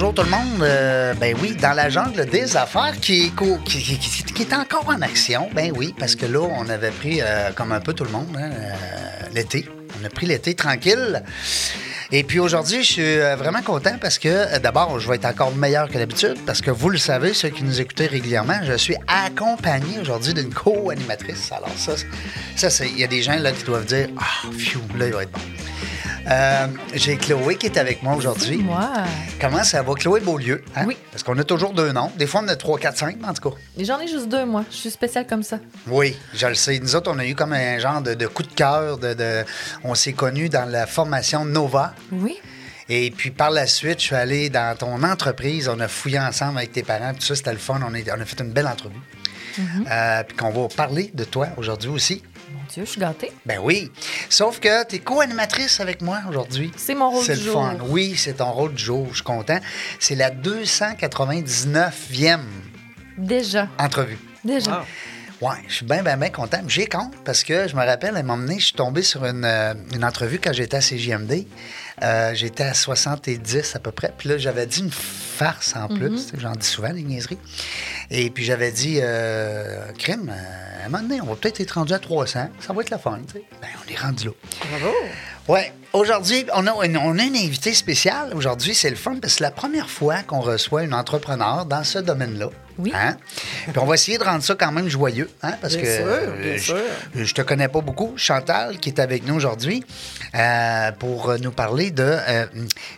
bonjour tout le monde. Euh, ben oui, dans la jungle des affaires qui est, encore en action. Ben oui, parce que là, on avait pris, euh, comme un peu tout le monde, hein, euh, l'été. On a pris l'été tranquille. Et puis aujourd'hui, je suis vraiment content parce que d'abord, je vais être encore meilleur que d'habitude parce que vous le savez, ceux qui nous écoutez régulièrement, je suis accompagné aujourd'hui d'une co-animatrice. Alors ça, ça il y a des gens là qui doivent dire, ah, phew, là, il va être bon. Euh, j'ai Chloé qui est avec moi aujourd'hui. Moi, Comment ça va? Chloé Beaulieu. hein? Oui. Parce qu'on a toujours deux noms. Des fois, on a trois, quatre, cinq, en tout cas. j'en ai juste deux, moi. Je suis spéciale comme ça. Oui, je le sais. Nous autres, on a eu comme un genre de, de coup de cœur. De, de- On s'est connus dans la formation Nova. Oui. Et puis par la suite, je suis allé dans ton entreprise. On a fouillé ensemble avec tes parents. Puis ça, c'était le fun. On, est- on a fait une belle entrevue. Euh, puis qu'on va parler de toi aujourd'hui aussi. Dieu, je suis gâtée. Ben oui. Sauf que tu es co-animatrice avec moi aujourd'hui. C'est mon rôle C'est du le jour. fun. Oui, c'est ton rôle du jour. Je suis content. C'est la 299e Déjà. entrevue. Déjà. Ouais, je suis bien, bien, bien content. J'ai compte parce que je me rappelle, à un moment donné, je suis tombé sur une, euh, une entrevue quand j'étais à CJMD. Euh, j'étais à 70 à peu près. Puis là, j'avais dit une farce en plus. Tu sais, J'en dis souvent, des niaiseries. Et puis j'avais dit, euh, crime, euh, à un moment donné, on va peut-être être rendu à 300. Ça va être la sais. Ben, on est rendu là. Bravo. Oui. Aujourd'hui, on a, une, on a une invitée spéciale. Aujourd'hui, c'est le fun parce que c'est la première fois qu'on reçoit une entrepreneur dans ce domaine-là. Oui. Hein? Puis on va essayer de rendre ça quand même joyeux. Hein? Parce Bien que sûr, euh, bien je, sûr. je te connais pas beaucoup. Chantal, qui est avec nous aujourd'hui, euh, pour nous parler de, euh,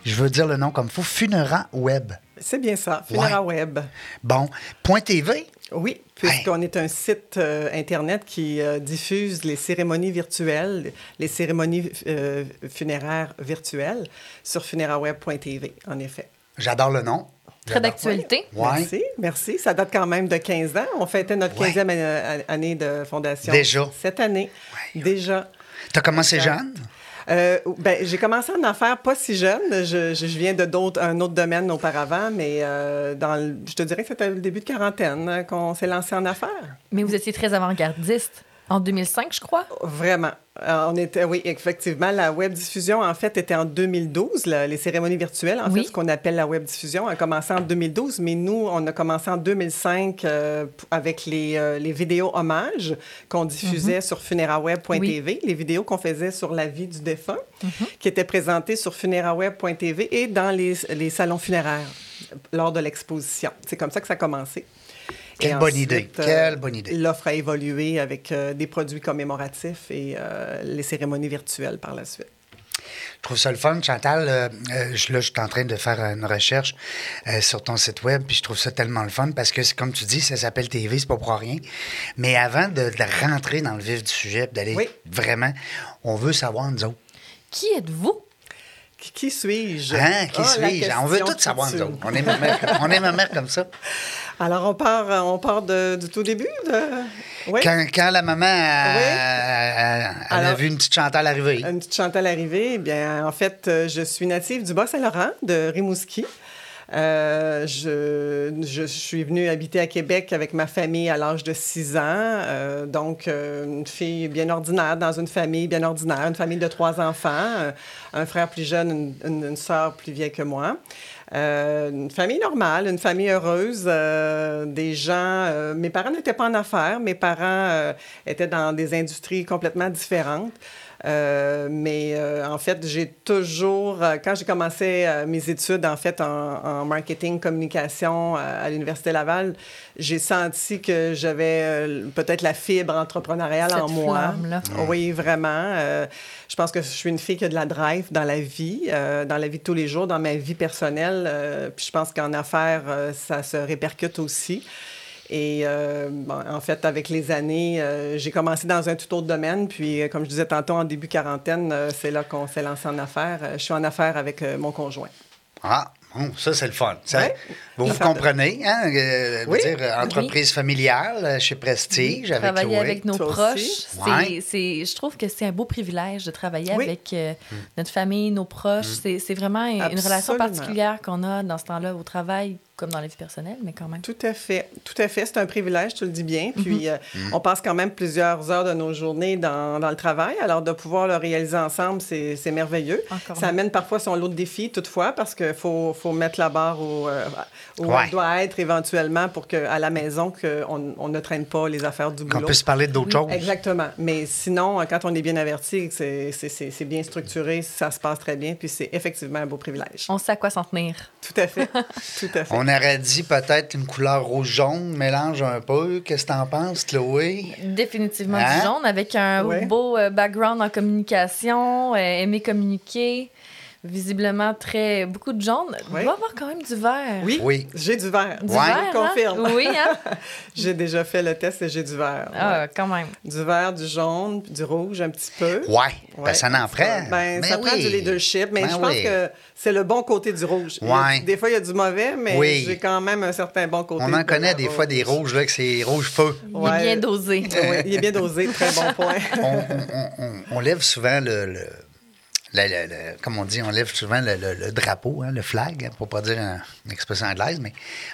je veux dire le nom comme il faut, Funera Web. C'est bien ça, Funera Web. Bon, point TV. Oui, puisqu'on est un site euh, Internet qui euh, diffuse les cérémonies virtuelles, les cérémonies euh, funéraires virtuelles sur funeraweb.tv, en effet. J'adore le nom. Très d'actualité. Ouais. Merci, merci. Ça date quand même de 15 ans. On fêtait notre Ouais. 15e année- de fondation. Déjà. Cette année. Ouais. Déjà. Tu as commencé jeune? Euh, ben, j'ai commencé en affaires pas si jeune. Je, viens de d'autres, autre domaine auparavant, mais euh, je te dirais que c'était le début de quarantaine hein, qu'on s'est lancé en affaires. Mais vous étiez très avant-gardiste. En 2005, je crois? Vraiment. Euh, on était, oui, effectivement, la web diffusion, en fait, était en 2012. la- les cérémonies virtuelles, en Oui. fait, ce qu'on appelle la web diffusion, a commencé en 2012, mais nous, on a commencé en 2005 euh, avec les, euh, les vidéos hommages qu'on diffusait sur funeraweb.tv, les vidéos qu'on faisait sur la vie du défunt, qui étaient présentées sur funeraweb.tv et dans les, les salons funéraires lors de l'exposition. C'est comme ça que ça a commencé. Quelle bonne ensuite, idée. euh, Quelle bonne idée. L'offre a évolué avec euh, des produits commémoratifs et euh, les cérémonies virtuelles par la suite. Je trouve ça le fun, Chantal. euh, euh, je, là, je suis en train de faire une recherche euh, sur ton site web, puis je trouve ça tellement le fun parce que, comme tu dis, ça s'appelle TV, c'est pas pour rien. Mais avant de, de rentrer dans le vif du sujet, d'aller Oui. vraiment, on veut savoir, nous autres. Qui êtes-vous? Qui, suis-je? Hein, qui Ah, suis-je? On veut tout savoir, nous autres. On est ma mère, on est ma mère comme ça. Alors, on part, euh, on part de- du tout début? De... Oui. Quand, quand la maman a, Oui. a- vu une petite Chantal arriver, Une petite Chantal arrivée. Eh bien, en fait, euh, je suis native du Bas-Saint-Laurent, de Rimouski. Euh, je, je suis venue habiter à Québec avec ma famille à l'âge de 6 ans. Euh, donc, euh, une fille bien ordinaire dans une famille bien ordinaire, une famille de trois enfants, euh, un frère plus jeune, une, une, une sœur plus vieille que moi. Euh, une famille normale, une famille heureuse, euh, des gens. euh, mes parents n'étaient pas en affaires, mes parents euh, étaient dans des industries complètement différentes. Euh, mais euh, en fait, j'ai toujours, euh, quand j'ai commencé mes études en fait en, en marketing communication à l'université Laval, j'ai senti que j'avais peut-être la fibre entrepreneuriale Cette en moi. flamme-là. Oui, vraiment. Je pense que je suis une fille qui a de la drive dans la vie, dans la vie de tous les jours, dans ma vie personnelle. puis je pense qu'en affaires, ça se répercute aussi. Et euh, bon, en fait, avec les années, euh, j'ai commencé dans un tout autre domaine. Puis, euh, comme je disais tantôt, en début quarantaine, euh, c'est là qu'on s'est lancé en affaires. Euh, je suis en affaires avec euh, mon conjoint. Ah, bon, ça, c'est le fun. Ça, Ouais. Vous, vous comprenez, hein? euh, Oui. dire, entreprise familiale chez Prestige avec Travailler Chloé. avec nos Toi proches, c'est, Ouais. c'est- je trouve que c'est un beau privilège de travailler Oui. avec euh, notre famille, nos proches. C'est, c'est vraiment une, une relation particulière qu'on a dans ce temps-là au travail comme dans la vie personnelle, mais quand même. Tout à fait. Tout à fait. C'est un privilège, tu le dis bien. Puis, euh, on passe quand même plusieurs heures de nos journées dans, dans le travail. Alors, de pouvoir le réaliser ensemble, c'est c'est merveilleux. Encore Ça amène parfois son lot de défis, toutefois, parce qu'il faut, faut mettre la barre où, euh, où Ouais. elle doit être éventuellement pour qu'à la maison, qu'on on ne traîne pas les affaires du Qu'on boulot. puisse parler d'autres choses. Exactement. Mais sinon, euh, quand on est bien averti, que c'est- c'est c'est- c'est bien structuré, ça se passe très bien, puis c'est effectivement un beau privilège. On sait à quoi s'en tenir. Tout à fait. Tout à fait. On aurait dit peut-être une couleur rouge-jaune, mélange un peu. Qu'est-ce que t'en penses, Chloé? Définitivement Hein? du jaune, avec un Ouais. beau euh, background en communication, euh, aimer communiquer. Visiblement, très beaucoup de jaune. Il Ouais. doit y avoir quand même du vert. Oui, Oui. j'ai du vert. Du Ouais. vert, Je confirme. hein? Oui, hein? J'ai déjà fait le test et j'ai du vert. Ah, ouais. quand même. Du vert, du jaune, du rouge un petit peu. Ouais. Ben, ça en prend. Ben, Ben ça prend oui. du leadership, mais Ben je pense oui. que c'est le bon côté du rouge. Ouais. des fois, il y a du mauvais, mais Oui. j'ai quand même un certain bon côté. On en de connaît des fois des rouge. rouges, là, que c'est rouge feu. Il Ouais. est bien dosé. Oui, il est bien dosé, très bon point. on, on- on- on lève souvent le. le- le- le- le- comme on dit, on lève souvent le, drapeau, hein, le flag, hein, pour pas dire un- une expression anglaise, mais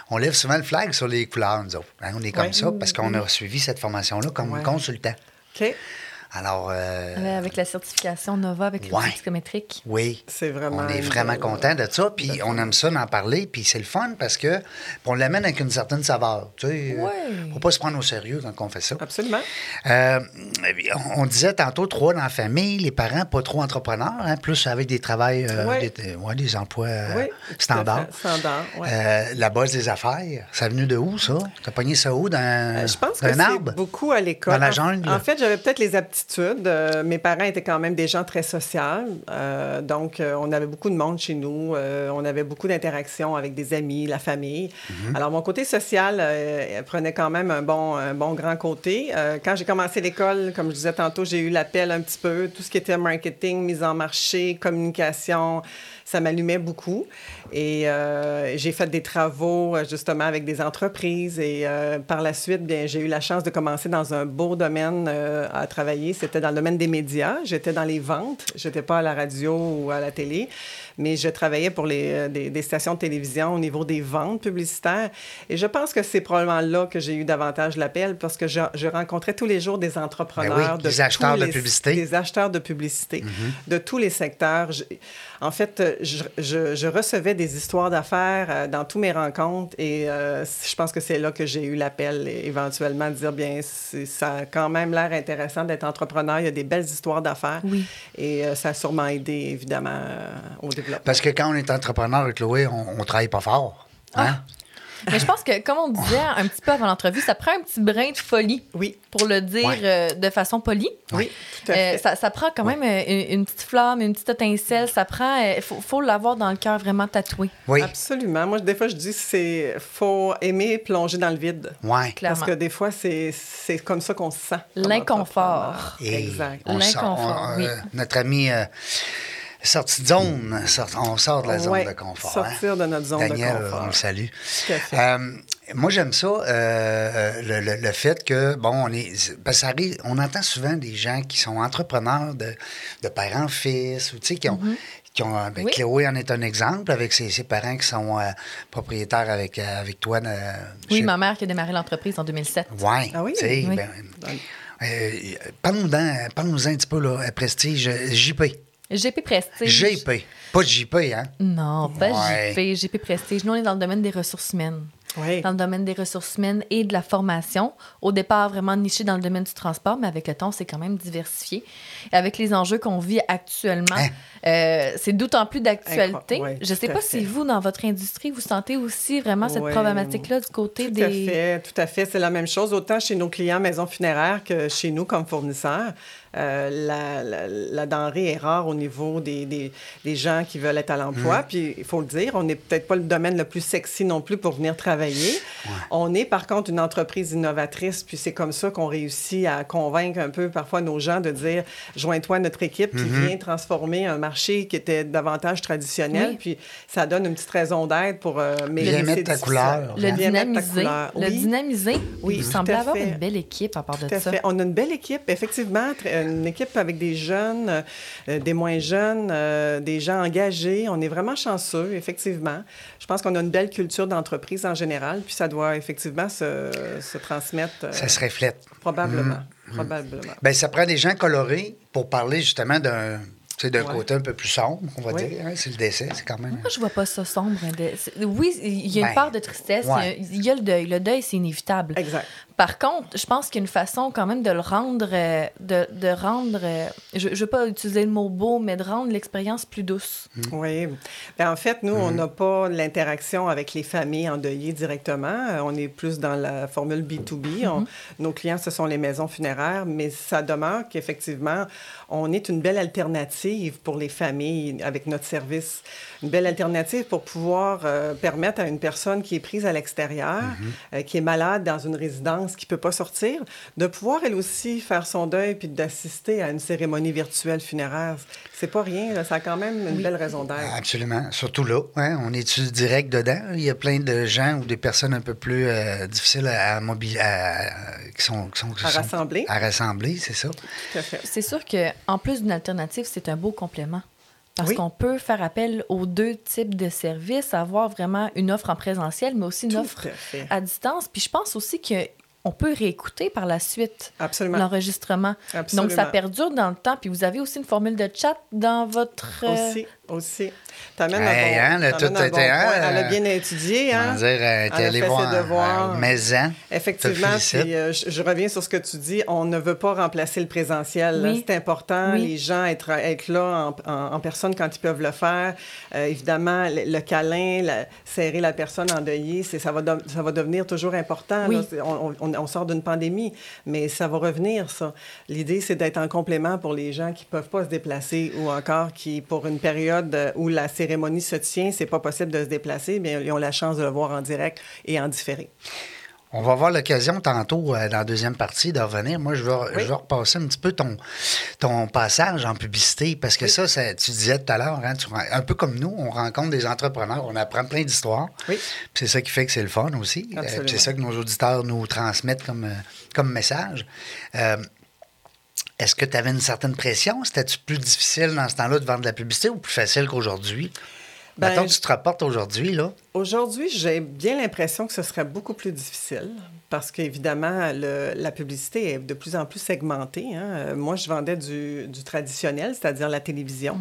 on lève souvent le flag sur les couleurs, nous autres. hein. on est comme Ouais. ça parce qu'on a suivi cette formation-là comme Ouais. consultant. Alors, euh, Avec la certification Nova, avec Ouais. outils psychométriques. oui, C'est vraiment. on est vraiment content de ça, puis on aime ça d'en parler, puis c'est le fun parce que on l'amène avec une certaine saveur. Tu sais, euh, Ouais. faut pas se prendre au sérieux quand on fait ça. Absolument. Euh, on disait tantôt trois dans la famille, les parents pas trop entrepreneurs, hein, plus avec des travails, euh, Ouais. des, ouais, des emplois euh, standards. fait. Standard, ouais. Euh, la base des affaires, ça a venu de où, ça? T'as pogné ça où? Dans Euh, Je pense que un c'est arbre? beaucoup à l'école. Dans la En- jungle? En, fait, j'avais peut-être les aptitudes. Euh, mes parents étaient quand même des gens très sociaux. Euh, donc, euh, on avait beaucoup de monde chez nous. On avait beaucoup d'interactions avec des amis, la famille. Mhm. Alors, mon côté social prenait quand même un bon, un bon grand côté. Quand j'ai commencé l'école, comme je disais tantôt, j'ai eu l'appel un petit peu. Tout ce qui était marketing, mise en marché, communication, ça m'allumait beaucoup. Et euh, j'ai fait des travaux euh, justement avec des entreprises. Et euh, par la suite, bien, j'ai eu la chance de commencer dans un beau domaine euh, à travailler. C'était dans le domaine des médias. J'étais dans les ventes. J'étais pas à la radio ou à la télé, mais je travaillais pour les, euh, des, des stations de télévision au niveau des ventes publicitaires. Et je pense que c'est probablement là que j'ai eu davantage l'appel parce que je, je rencontrais tous les jours des entrepreneurs. Ben oui, de des acheteurs tous de les- publicité. Des acheteurs de publicité Mm-hmm. de tous les secteurs. Je- en fait, je, je- je recevais des histoires d'affaires euh, dans tous mes rencontres et euh, je pense que c'est là que j'ai eu l'appel éventuellement de dire, bien, c'est- ça a quand même l'air intéressant d'être entrepreneur. Il y a des belles histoires d'affaires. Oui. Et euh, ça a sûrement aidé, évidemment, euh, au développement. Parce que quand on est entrepreneur, Chloé, on, on travaille pas fort. Hein? Mais je pense que, comme on disait un petit peu avant l'entrevue, ça prend un petit brin de folie, Oui, pour le dire euh, de façon polie. oui, tout à Euh, fait. ça, ça prend quand même euh, une, une petite flamme, une petite étincelle. Ça prend. Il faut, faut l'avoir dans le cœur vraiment tatoué. Oui, Absolument. Moi, des fois, je dis c'est faut aimer plonger dans le vide. ouais. Clairement. Parce que des fois, c'est c'est comme ça qu'on se sent. L'inconfort. Exact. sort- L'inconfort, on- oui. notre ami euh, sorti de zone, sort- on sort de la zone Ouais, de confort. sortir hein? de notre zone de Daniel, confort. on le salue. Tout à fait. Euh, moi, j'aime ça, euh, euh, le, le- le fait que, bon, on est. Ça arrive, on entend souvent des gens qui sont entrepreneurs de, de parents-fils, ou tu sais, qui ont. Qui ont ben, Oui. Chloé en est un exemple, avec ses, ses parents qui sont euh, propriétaires avec, euh, avec toi. de- Oui, chez- ma mère qui a démarré l'entreprise en 2007. Ouais, Ah oui? tu sais, Oui. ben, euh, parle-nous un petit peu, là, à Prestige, JP. GP Prestige. JP, pas JP, hein? Non, pas Ouais. JP, GP Prestige. Nous, on est dans le domaine des ressources humaines. Oui. Dans le domaine des ressources humaines et de la formation. Au départ, vraiment niché dans le domaine du transport, mais avec le temps, c'est quand même diversifié. Et avec les enjeux qu'on vit actuellement, Hein? euh, c'est d'autant plus d'actualité. Incro- ouais, Je ne sais tout pas fait. si vous, dans votre industrie, vous sentez aussi vraiment cette Ouais. problématique-là du côté Tout des... à fait, tout à fait. C'est la même chose, autant chez nos clients maison funéraire que chez nous comme fournisseurs. Euh, la, la- la denrée est rare au niveau des, des- des gens qui veulent être à l'emploi. Puis, il faut le dire, on n'est peut-être pas le domaine le plus sexy non plus pour venir travailler. On est par contre une entreprise innovatrice, puis c'est comme ça qu'on réussit à convaincre un peu parfois nos gens de dire joins-toi à notre équipe qui Mm-hmm. vient transformer un marché qui était davantage traditionnel, Oui. puis ça donne une petite raison d'être pour. euh, mais Bien c'est mettre ta difficile. couleur. Le Bien mettre ta dynamiser. Le Oui. dynamiser. Oui, semblez à avoir une belle équipe à part de Tout à ça. fait. On a une belle équipe, effectivement, très- une équipe avec des jeunes, euh, des moins jeunes, euh, des gens engagés. On est vraiment chanceux, effectivement. Je pense qu'on a une belle culture d'entreprise en général, puis ça doit effectivement se, se transmettre euh, Ça se reflète. probablement. Mm. Probablement. Ben, ça prend des gens colorés pour parler justement d'un sais, d'un Ouais. côté un peu plus sombre, on va Oui. dire. hein, c'est le décès, c'est quand même. Moi, je vois pas ça sombre. c'est- Oui, il y a une Ben, part de tristesse. il y a- ouais. Il y, a le deuil. Le deuil, c'est inévitable. Exact. Par contre, je pense qu'il y a une façon quand même de le rendre, euh, de, de rendre, euh, je ne veux pas utiliser le mot beau, mais de rendre l'expérience plus douce. Oui. Ben, en fait, nous, on n'a pas l'interaction avec les familles endeuillées directement. Euh, On est plus dans la formule B2B. On- nos clients, ce sont les maisons funéraires, mais ça demeure qu'effectivement, on est une belle alternative pour les familles avec notre service. Une belle alternative pour pouvoir euh, permettre à une personne qui est prise à l'extérieur, euh, qui est malade dans une résidence, qui ne peut pas sortir, de pouvoir elle aussi faire son deuil puis d'assister à une cérémonie virtuelle funéraire. C'est pas rien, là. ça a quand même une belle raison d'être. Absolument. Surtout là, hein, on est direct dedans? Il y a plein de gens ou des personnes un peu plus euh, difficiles à, mobiliser, qui sont, qui sont- qui À sont- rassembler. À rassembler, c'est ça. À. C'est sûr qu'en plus d'une alternative, c'est un beau complément. Parce Oui. qu'on peut faire appel aux deux types de services, avoir vraiment une offre en présentiel, mais aussi une Tout offre à à distance. Puis je pense aussi qu'on peut réécouter par la suite l'enregistrement. Donc ça perdure dans le temps. Puis vous avez aussi une formule de chat dans votre... euh, Aussi, aussi. T'amènes Hey, un hein, bon, le tout bon était, hein. Elle a bien étudié, On hein? va dire, Elle t'es a allé fait ses voir devoirs. euh, Maison. Effectivement, puis, euh, je, je reviens sur ce que tu dis. On ne veut pas remplacer le présentiel. Oui. C'est important, Oui. les gens être, être là en, en- en personne quand ils peuvent le faire. Euh, évidemment, le, le câlin, la- serrer la personne endeuillée, ça, va de- ça va devenir toujours important. Oui. là. C'est- On, on- on sort d'une pandémie, mais ça va revenir, ça. L'idée, c'est d'être en complément pour les gens qui ne peuvent pas se déplacer ou encore qui, pour une période où la cérémonie se tient, c'est pas possible de se déplacer, bien, ils ont la chance de le voir en direct et en différé. On va avoir l'occasion tantôt, euh, dans la deuxième partie, de revenir. Moi, je vais, je vais repasser un petit peu ton, ton passage en publicité, parce que ça, ça, tu disais tout à l'heure, hein, un peu comme nous, on rencontre des entrepreneurs, on apprend plein d'histoires. Oui. C'est ça qui fait que c'est le fun aussi. Euh, c'est ça que nos auditeurs nous transmettent comme, euh, comme message. Euh, Est-ce que tu avais une certaine pression? C'était-tu plus difficile dans ce temps-là de vendre de la publicité ou plus facile qu'aujourd'hui? Ben, que tu te rapportes aujourd'hui, là. Aujourd'hui, j'ai bien l'impression que ce serait beaucoup plus difficile parce qu'évidemment, la publicité est de plus en plus segmentée. hein. Moi, je vendais du, du traditionnel, c'est-à-dire la télévision.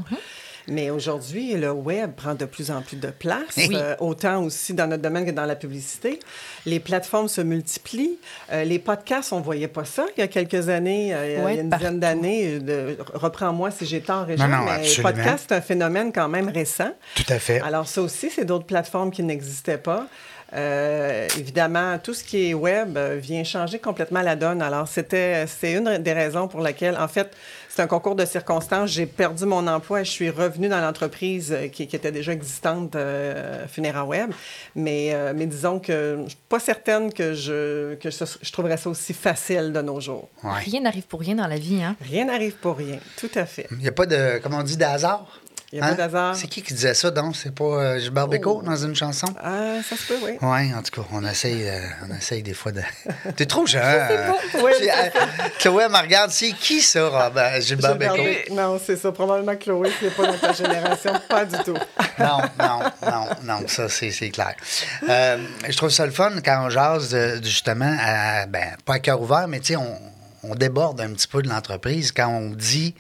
Mais aujourd'hui, le web prend de plus en plus de place, Oui. euh, autant aussi dans notre domaine que dans la publicité. Les plateformes se multiplient. Euh, les podcasts, on ne voyait pas ça il y a quelques années, euh, Ouais, il y a une partout. dizaine d'années. Reprends-moi si j'ai tort, non, mais absolument. podcast, c'est un phénomène quand même récent. Tout à fait. Alors, ça aussi, c'est d'autres plateformes qui n'existaient pas. Euh, évidemment, tout ce qui est web euh, vient changer complètement la donne. Alors, c'était, c'est une des raisons pour laquelle, en fait, c'est un concours de circonstances. J'ai perdu mon emploi et je suis revenue dans l'entreprise euh, qui, qui était déjà existante, euh, Funera Web. Mais, euh, mais disons que je suis pas certaine que, je, que ce- je trouverais ça aussi facile de nos jours. Ouais. Rien n'arrive pour rien dans la vie, hein? Rien n'arrive pour rien. Tout à fait. Il n'y a pas de, comment on dit, de hasard? Il n'y a Hein? pas d'hasard. C'est qui qui disait ça, donc? C'est pas euh, Gilbert Bécaud Oh. dans une chanson? Ah, ça se peut, oui. Oui, en tout cas, on essaye, euh, on essaye des fois de. T'es trop jeune. Oui, euh, Chloé, elle me regarde, c'est qui ça, Robert? Gilbert Gilbert Bécaud? Non, c'est ça. Probablement Chloé, c'est pas dans ta génération. Pas du tout. Non, non, non, non, ça, c'est clair. Euh, je trouve ça le fun quand on jase, justement, à, ben, pas à cœur ouvert, mais tu sais, on, on déborde un petit peu de l'entreprise quand on dit.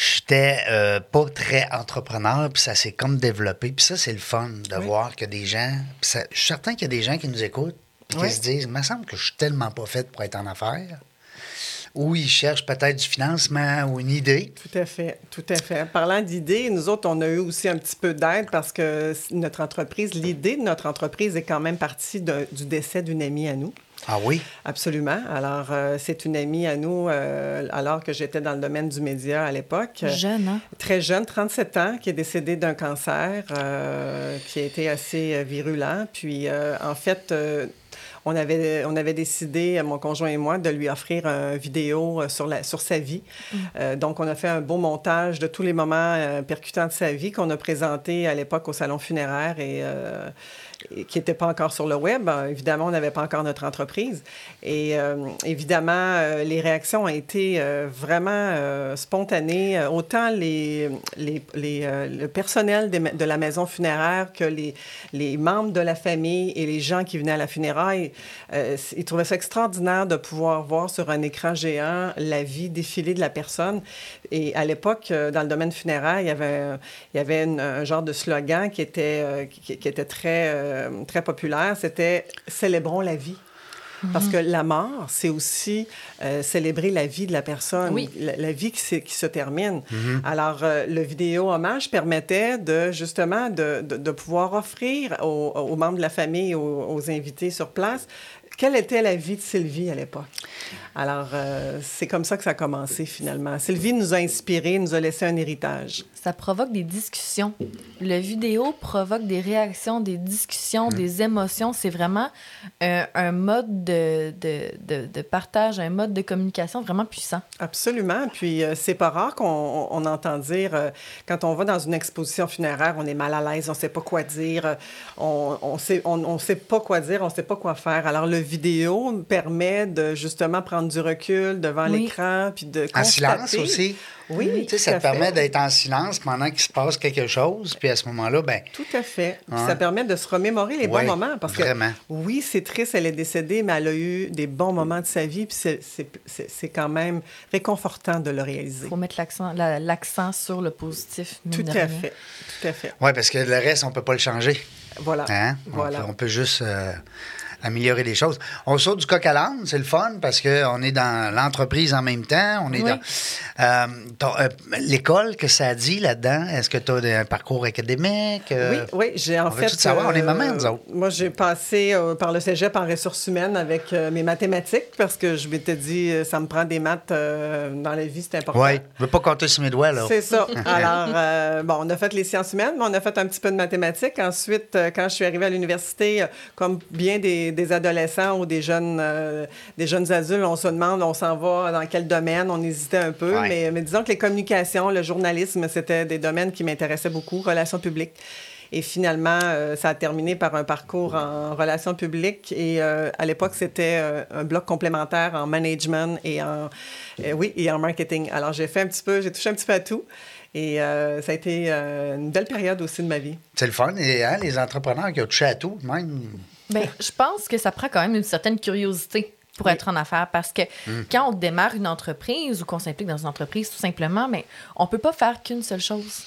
J'étais euh, pas très entrepreneur, puis ça s'est comme développé. Puis ça, c'est le fun de Oui. voir que des gens. ça- je suis certain qu'il y a des gens qui nous écoutent puis qui Oui. se disent Il me semble que je suis tellement pas faite pour être en affaires. Ou ils cherchent peut-être du financement ou une idée. Tout à fait, tout à fait. Parlant d'idées, nous autres, on a eu aussi un petit peu d'aide parce que notre entreprise, l'idée de notre entreprise est quand même partie de- du décès d'une amie à nous. Ah oui? Absolument. Alors, euh, c'est une amie à nous, euh, alors que j'étais dans le domaine du média à l'époque. Jeune, hein? Très jeune, 37 ans, qui est décédée d'un cancer euh, qui a été assez virulent. Puis, euh, en fait, euh, on avait, on avait décidé, mon conjoint et moi, de lui offrir une vidéo sur, la, sur sa vie. Euh, donc, on a fait un beau montage de tous les moments euh, percutants de sa vie qu'on a présenté à l'époque au salon funéraire et, euh, et qui n'était pas encore sur le web. Euh, évidemment, on n'avait pas encore notre entreprise. Et euh, évidemment, euh, les réactions ont été euh, vraiment spontanées. Autant les, les, les, le personnel des de la maison funéraire que les, les membres de la famille et les gens qui venaient à la funéraille, ils trouvaient ça extraordinaire de pouvoir voir sur un écran géant la vie défiler de la personne. Et à l'époque, dans le domaine funéraire, il y avait, il y avait un genre de slogan qui était, qui était très, euh, très populaire. C'était « Célébrons la vie ». Parce que la mort, c'est aussi euh, célébrer la vie de la personne, Oui. la, la vie qui, se- qui se termine. Alors, euh, le vidéo hommage permettait de justement de, de- de pouvoir offrir aux, aux membres de la famille, aux, aux invités sur place, quelle était la vie de Sylvie à l'époque? Alors, euh, c'est comme ça que ça a commencé finalement. Sylvie nous a inspirés, nous a laissé un héritage. Ça provoque des discussions. Le vidéo provoque des réactions, des discussions, des émotions. C'est vraiment un, un mode de, de, de, de partage, un mode de communication vraiment puissant. Absolument. Puis euh, c'est pas rare qu'on on entend dire, euh, quand on va dans une exposition funéraire, on est mal à l'aise, on sait pas quoi dire, euh, on, on sait, on, on sait pas quoi dire, on sait pas quoi faire. Alors le vidéo permet de justement prendre du recul devant Oui. l'écran, puis de En silence aussi. Oui, Tu sais, tout ça à te permet d'être en silence pendant qu'il se passe quelque chose. Puis à ce moment-là, ben Tout à fait. Ça permet de se remémorer les bons moments. Parce vraiment. que oui, c'est triste, elle est décédée, mais elle a eu des bons moments de sa vie. Puis c'est- c'est c'est- c'est quand même réconfortant de le réaliser. Il faut mettre l'accent la- l'accent sur le positif. Tout à rien. fait. Tout à fait. Oui, parce que le reste, on peut pas le changer. Voilà. Hein? On, Voilà. peut, on peut juste euh, améliorer les choses. On saute du coq à l'âne, c'est le fun parce qu'on est dans l'entreprise en même temps. On est Oui. dans. Euh, euh, L'école, que ça dit là-dedans? Est-ce que tu as un parcours académique? euh? Oui, oui, j'ai en on veut fait. tout savoir, on est maman, nous autres. Moi, j'ai passé par le cégep en ressources humaines avec mes mathématiques parce que je m'étais dit, ça me prend des maths dans la vie, c'est important. Oui, je veux pas compter sur mes doigts, là. C'est ça. Alors, bon, on a fait les sciences humaines, mais on a fait un petit peu de mathématiques. Ensuite, quand je suis arrivée à l'université, comme bien des, des adolescents ou des jeunes, euh, des jeunes adultes, on se demande, on s'en va dans quel domaine, on hésitait un peu. Ouais. Mais, mais disons que les communications, le journalisme, c'était des domaines qui m'intéressaient beaucoup, relations publiques. Et finalement, euh, ça a terminé par un parcours en relations publiques. Et euh, à l'époque, c'était euh, un bloc complémentaire en management et en, oui, et en marketing. Alors, j'ai fait un petit peu, j'ai touché un petit peu à tout. Et euh, ça a été euh, une belle période aussi de ma vie. C'est le fun. Et, hein, les entrepreneurs qui ont touché à tout, même. Ben, je pense que ça prend quand même une certaine curiosité pour être en affaires parce que quand on démarre une entreprise ou qu'on s'implique dans une entreprise, tout simplement, mais on peut pas faire qu'une seule chose.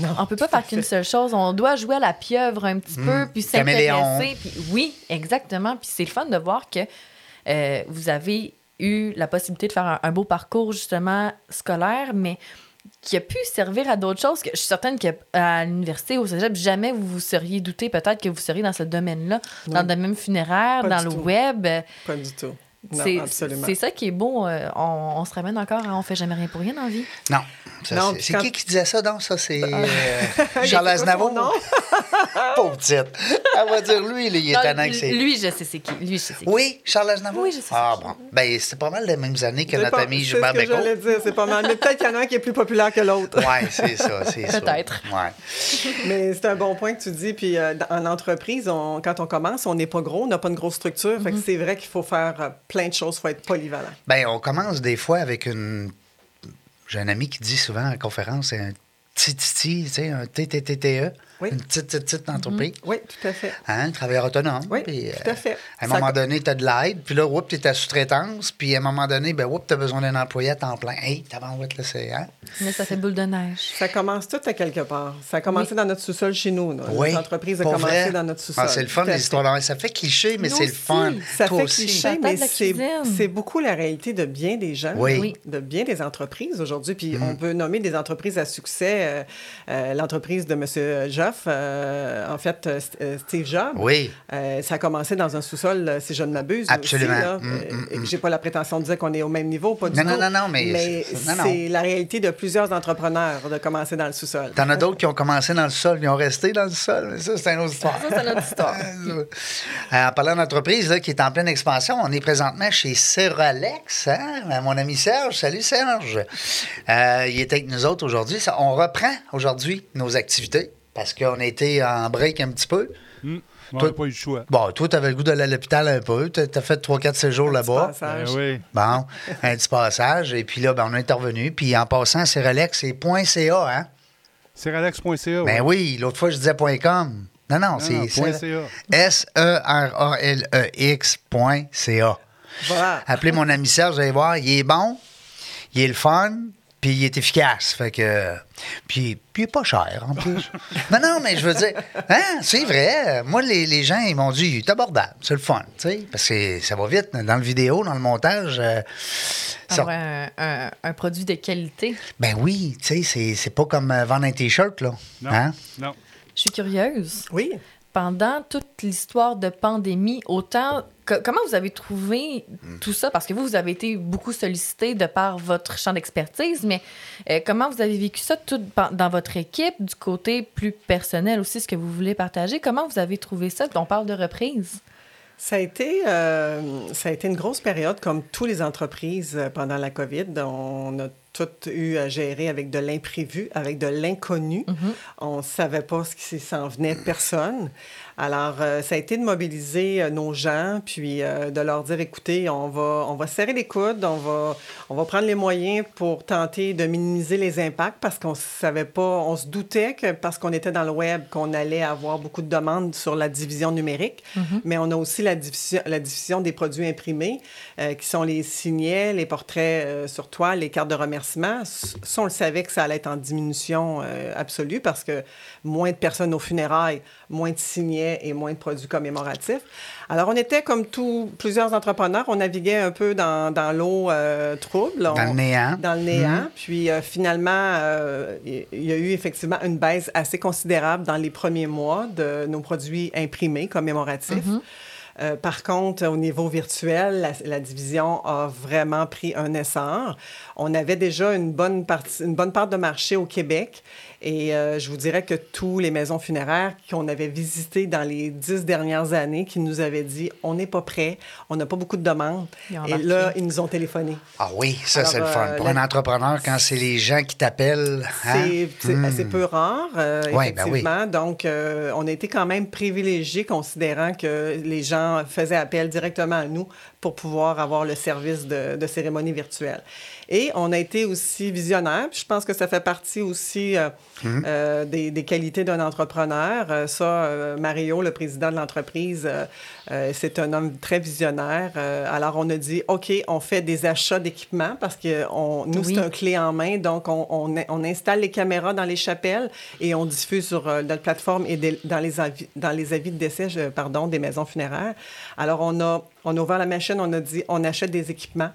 Non, On peut pas faire qu'une seule chose. On doit jouer à la pieuvre un petit peu, puis s'intéresser. Puis oui, exactement. Puis c'est le fun de voir que euh, vous avez eu la possibilité de faire un, un beau parcours justement scolaire, mais qui a pu servir à d'autres choses. Que je suis certaine qu'à l'université, au cégep, jamais vous vous seriez douté peut-être que vous seriez dans ce domaine-là, dans le domaine funéraire, Pas dans le tout. web. Pas du tout. Non, C'est absolument. c'est ça qui est beau. euh, on, on se ramène encore à on fait jamais rien pour rien dans la vie. Non. Ça, Non, c'est- c'est quand- qui qui disait ça, donc? Ça, c'est euh, Charles son Aznavour. nom? Pauvre petite. Elle va dire, lui, il est Non, étonnant que c'est... lui, je sais c'est qui. Lui, je sais c'est qui. Oui, Charles Aznavour? Oui, je sais Ah c'est bon. Ben, c'est pas mal les mêmes années que C'est notre pas- ami c'est Gilbert ce que Bécaud. j'allais dire, c'est pas mal. Mais peut-être qu'il y en a un qui est plus populaire que l'autre. Oui, c'est ça, c'est ça. Peut-être. Ouais. Mais c'est un bon point que tu dis. Puis euh, en entreprise, on- quand on commence, on n'est pas gros, on n'a pas une grosse structure. Fait que Mm-hmm. c'est vrai qu'il faut faire euh, plein de choses, il faut être polyvalent. Ben, on commence des fois avec une. J'ai un ami qui dit souvent en conférence, c'est un TTT, tu sais, un TTTTE, Oui. une petite, petite, petite entreprise. Oui, tout à fait. Hein, travailleur autonome. Oui, puis, tout à fait. À un Ça- moment donné, tu as de l'aide, puis là, oups, tu es à sous-traitance, puis à un moment donné, ben, oups, tu as besoin d'un employé à temps plein. Hey, t'as envie de laisser, hein? Mais ça fait boule de neige. Ça commence tout à quelque part. Ça a commencé dans notre sous-sol chez nous. là. Oui. L'entreprise a pour commencé vrai. dans notre sous-sol. Ah, c'est le fun, les histoires. Ça fait cliché, mais c'est le fun. Ça Toi fait aussi. cliché, mais c'est beaucoup la réalité de bien des gens, de bien des entreprises aujourd'hui. Puis on peut nommer des entreprises à succès euh, euh, l'entreprise de M. Joff, euh, en fait, euh, euh, Steve Jobs. Oui. Euh, ça a commencé dans un sous-sol, si je ne m'abuse. Absolument. Aussi, là. Mm, mm, mm. J'ai pas la prétention de dire qu'on est au même niveau, pas du Non, tout. non, non, non, mais c'est- la réalité de plusieurs entrepreneurs de commencer dans le sous-sol. T'en as d'autres qui ont commencé dans le sol, ils ont resté dans le sol, mais ça, c'est une autre histoire. Ça, c'est notre histoire. Euh, en parlant d'entreprise là, qui est en pleine expansion, on est présentement chez Seralex. Hein? Mon ami Serge, salut Serge. Euh, il est avec nous autres aujourd'hui. On reprend aujourd'hui nos activités parce qu'on a été en break un petit peu. Hum, On Toi- pas eu le choix. Bon, toi, tu avais le goût d'aller à l'hôpital un peu. Tu as fait 3-4 séjours là-bas. Passage. Ben oui. Bon, un petit passage. Et puis là, ben, on est intervenu. Puis en passant, Seralex, c'est .ca, hein? Seralex.ca. Ben oui, l'autre fois, je disais .com. Non, non, Non, c'est. S-E-R-A-L-E-X.ca. Voilà. Appelez mon ami Serge, vous allez voir, il est bon, il est le fun, puis il est efficace. Fait que. Puis, puis il est pas cher, en plus. non, non, mais je veux dire, hein, c'est vrai. Moi, les, les gens, ils m'ont dit, il est abordable, c'est le fun, tu sais, parce que ça va vite dans le vidéo, dans le montage. euh, ça- Avoir un, un- un produit de qualité. ben oui, tu sais, c'est- c'est pas comme euh, vendre un T-shirt, là. Non. Hein? Non. Je suis curieuse. Oui. Pendant toute l'histoire de pandémie, autant comment vous avez trouvé tout ça? Parce que vous, vous avez été beaucoup sollicité de par votre champ d'expertise, mais euh, comment vous avez vécu ça tout dans votre équipe, du côté plus personnel aussi, ce que vous voulez partager? Comment vous avez trouvé ça? On parle de reprise. Ça a, été, euh, ça a été une grosse période, comme toutes les entreprises euh, pendant la COVID. On a toutes eu à gérer avec de l'imprévu, avec de l'inconnu. On ne savait pas ce qui s'en venait personne. Alors, euh, ça a été de mobiliser euh, nos gens, puis euh, de leur dire, écoutez, on va, on va serrer les coudes, on va, on va prendre les moyens pour tenter de minimiser les impacts parce qu'on savait pas, on se doutait que parce qu'on était dans le web, qu'on allait avoir beaucoup de demandes sur la division numérique, mais on a aussi la division, la division des produits imprimés, qui sont les signets, les portraits sur toile, les cartes de remerciement. Ça, on le savait que ça allait être en diminution absolue parce que moins de personnes aux funérailles, moins de signets et moins de produits commémoratifs. Alors, on était comme tous plusieurs entrepreneurs, on naviguait un peu dans, dans l'eau euh, trouble. Dans le néant. dans le néant. Puis euh, finalement, euh, il y a eu effectivement une baisse assez considérable dans les premiers mois de nos produits imprimés commémoratifs. Euh, par contre, au niveau virtuel, la, la division a vraiment pris un essor. On avait déjà une bonne, partie, une bonne part de marché au Québec et euh, je vous dirais que tous les maisons funéraires qu'on avait visitées dans les dix dernières années, qui nous avaient dit on n'est pas prêt, on n'a pas beaucoup de demandes. Et là, ils nous ont téléphoné. Ah oui, ça, Alors, c'est le fun. euh, Pour la- un entrepreneur, quand c'est les gens qui t'appellent. hein? C'est c'est Hmm. assez peu rare, euh, Ouais, ben oui. effectivement. Donc, euh, on a été quand même privilégiés, considérant que les gens faisaient appel directement à nous pour pouvoir avoir le service de, de cérémonie virtuelle. Et on a été aussi visionnaire. puis Je pense que ça fait partie aussi euh, Hmm. euh, des, des qualités d'un entrepreneur. Euh, ça, euh, Mario, le président de l'entreprise, euh, euh, c'est un homme très visionnaire. Euh, alors, on a dit, OK, on fait des achats d'équipements parce que on, nous, Oui. c'est un clé en main. Donc, on, on, on installe les caméras dans les chapelles et on diffuse sur euh, notre plateforme et des- dans, les avis, dans les avis de décès je- pardon, des maisons funéraires. Alors, on a, on a ouvert la machine, on a dit, on achète des équipements.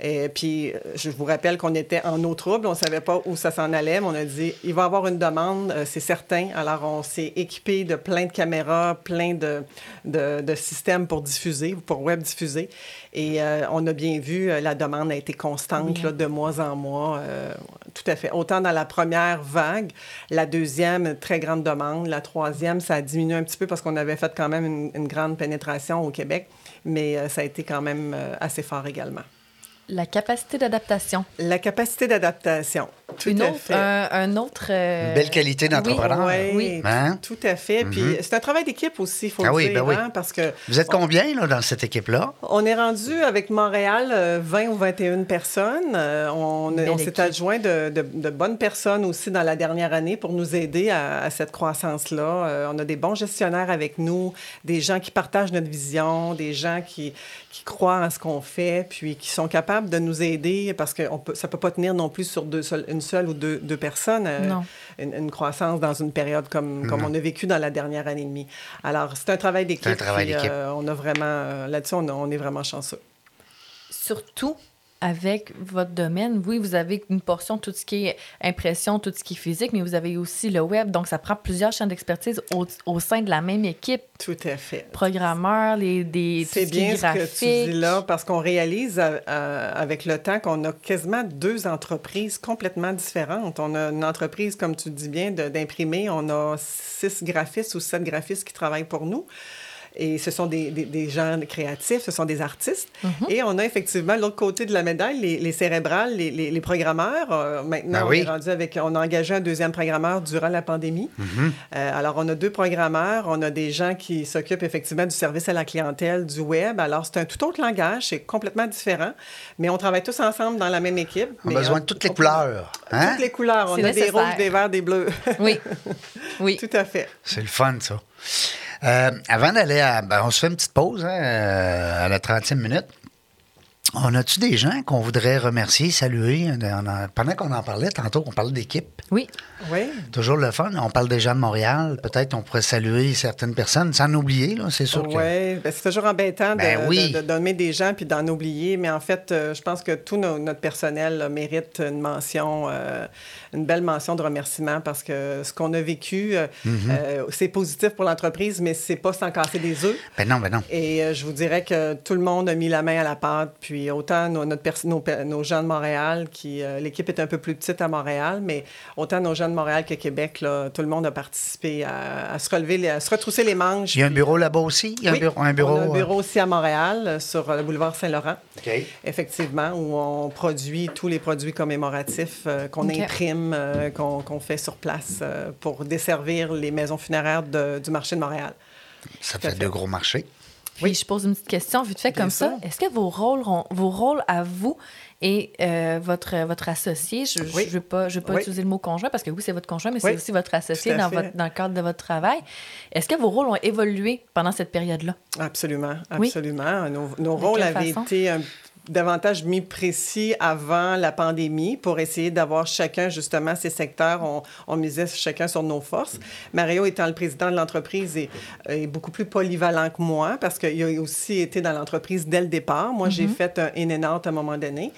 Et puis, euh, je vous rappelle qu'on était en eau trouble, on ne savait pas où ça s'en allait, mais on a dit, il va y avoir une demande, euh, c'est certain. Alors, on s'est équipé de plein de caméras, plein de, de, de systèmes pour diffuser, pour web diffuser. Et euh, on a bien vu, euh, la demande a été constante là, de mois en mois. euh, tout à fait. Autant dans la première vague, la deuxième, très grande demande. La troisième, ça a diminué un petit peu parce qu'on avait fait quand même une, une grande pénétration au Québec, mais euh, ça a été quand même euh, assez fort également. La capacité d'adaptation. La capacité d'adaptation. Tout Une à autre, fait. un, un autre. euh, Une belle qualité d'entrepreneur. Oui, Oui. Hein? tout à fait. Puis c'est un travail d'équipe aussi, il faut Ah le oui, dire, ben oui. hein, parce que Vous êtes combien là, dans cette équipe-là? on est rendu avec Montréal euh, 20 ou 21 personnes. Euh, on s'est adjoint de, de- de bonnes personnes aussi dans la dernière année pour nous aider à, à cette croissance-là. Euh, on a des bons gestionnaires avec nous, des gens qui partagent notre vision, des gens qui, qui croient en ce qu'on fait, puis qui sont capables de nous aider parce que on peut, ça ne peut pas tenir non plus sur deux une seule ou deux, deux personnes. euh. Une, une croissance dans une période comme, comme Non. on a vécu dans la dernière année et demie. Alors, c'est un travail d'équipe. C'est un travail puis, d'équipe. euh, on a vraiment, euh, là-dessus, on est vraiment chanceux. Surtout avec votre domaine, oui, vous avez une portion, tout ce qui est impression, tout ce qui est physique, mais vous avez aussi le web. Donc, ça prend plusieurs champs d'expertise au, au sein de la même équipe. Tout à fait. Programmeurs, les, des, C'est bien ce que tu dis là, parce qu'on réalise euh, euh, avec le temps qu'on a quasiment deux entreprises complètement différentes. On a une entreprise, comme tu dis bien, d'imprimer. On a six graphistes ou sept graphistes qui travaillent pour nous. Et ce sont des, des, des gens créatifs, ce sont des artistes. Et on a effectivement l'autre côté de la médaille, les, les cérébrales, les, les, les programmeurs. Euh, maintenant, Ben on oui. est rendu avec, on a engagé un deuxième programmeur durant la pandémie. Euh, alors, on a deux programmeurs, on a des gens qui s'occupent effectivement du service à la clientèle, du web. Alors, c'est un tout autre langage, c'est complètement différent, mais on travaille tous ensemble dans la même équipe. On a besoin on- de toutes les on- couleurs. Hein? Toutes les couleurs. On a des rouges, des verts, des bleus. Oui. Oui. tout à fait. C'est le fun, ça. Euh, avant d'aller à. ben, on se fait une petite pause hein, euh, à la 30e minute. On a-tu des gens qu'on voudrait remercier, saluer? Pendant qu'on en parlait tantôt, on parlait d'équipe. Oui. Oui. Toujours le fun. On parle des gens de Montréal. Peut-être on pourrait saluer certaines personnes, sans oublier, là, c'est sûr que. Oui, ben, c'est toujours embêtant de, Ben oui. de- de nommer des gens puis d'en oublier, mais en fait, euh, je pense que tout no- notre personnel là, mérite une mention, euh, une belle mention de remerciement parce que ce qu'on a vécu, euh, Mm-hmm. euh, c'est positif pour l'entreprise, mais c'est pas sans casser des œufs. Ben non, ben non. Et euh, je vous dirais que tout le monde a mis la main à la pâte. Puis autant nos, notre nos, gens de Montréal, qui euh, l'équipe est un peu plus petite à Montréal, mais autant nos gens de Montréal que Québec, là, tout le monde a participé à, à se relever, les- à se retrousser les manches. Il y a un puis- bureau là-bas aussi? Il y a oui, un bureau. Un bureau, on a un euh, bureau aussi à Montréal, euh, sur euh, le boulevard Saint-Laurent, OK. effectivement, où on produit tous les produits commémoratifs euh, qu'on imprime, euh, qu'on fait sur place euh, pour desservir les maisons funéraires de- du marché de Montréal. Ça fait fait. deux gros marchés. Puis je pose une petite question vite fait Bien comme ça. Est-ce que vos rôles, vos rôles à vous et euh, votre, votre associé, je ne Oui. veux pas, je veux pas Oui. utiliser le mot conjoint parce que oui, c'est votre conjoint, mais Oui. c'est aussi votre associé dans, votre, dans le cadre de votre travail. Est-ce que vos rôles ont évolué pendant cette période-là? Absolument, Oui. absolument. Nos, rôles avaient façon? été un- davantage mis précis avant la pandémie pour essayer d'avoir chacun, justement, ces secteurs. On, on misait chacun sur nos forces. Mario étant le président de l'entreprise est, est beaucoup plus polyvalent que moi parce qu'il a aussi été dans l'entreprise dès le départ. Moi, j'ai fait un in and out à un moment donné.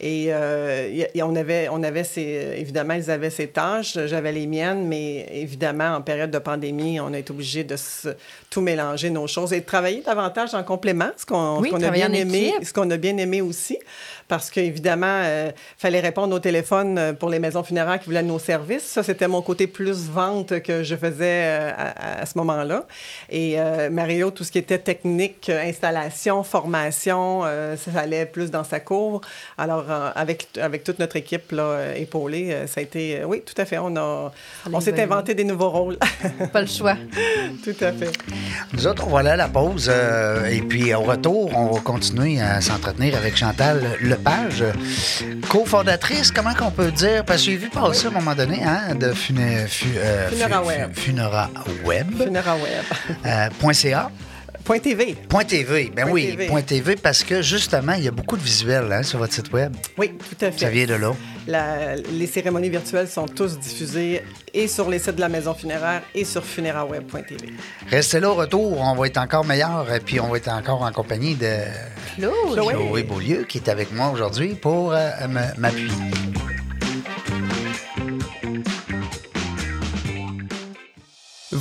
Et, euh, on avait, on avait ses, évidemment, ils avaient ses tâches, j'avais les miennes, mais évidemment, en période de pandémie, on a été obligé de se- tout mélanger nos choses et de travailler davantage en complément, ce qu'on Oui, a bien en aimé, ce qu'on a bien aimé aussi, parce qu'évidemment, il fallait répondre au téléphone euh, pour les maisons funéraires qui voulaient nos services. Ça, c'était mon côté plus vente que je faisais euh, à, à ce moment-là. Et euh, Mario, tout ce qui était technique, euh, installation, formation, euh, ça allait plus dans sa cour. Alors, euh, avec, avec toute notre équipe là, euh, épaulée, euh, ça a été... euh, oui, tout à fait. On, a, on s'est inventé des nouveaux rôles. Pas le choix. tout à fait. Nous autres, on va aller à la pause. euh, et puis, au retour, on va continuer à s'entretenir avec Chantal Lepage, euh, cofondatrice, comment qu'on peut dire? Parce que j'ai vu passer à un moment donné hein, de fu- euh, Funera fu- Web. Funera Web. Euh, point .ca. Point TV. Point TV. Ben Point oui, TV. point TV, parce que justement, il y a beaucoup de visuels hein, sur votre site Web. Oui, tout à fait. Ça vient de là. La- les cérémonies virtuelles sont tous diffusées et sur les sites de la maison funéraire et sur funeraweb.tv. Restez là au retour, on va être encore meilleur, et puis on va être encore en compagnie de. Chloé. Chloé Beaulieu, qui est avec moi aujourd'hui pour euh, m'appuyer.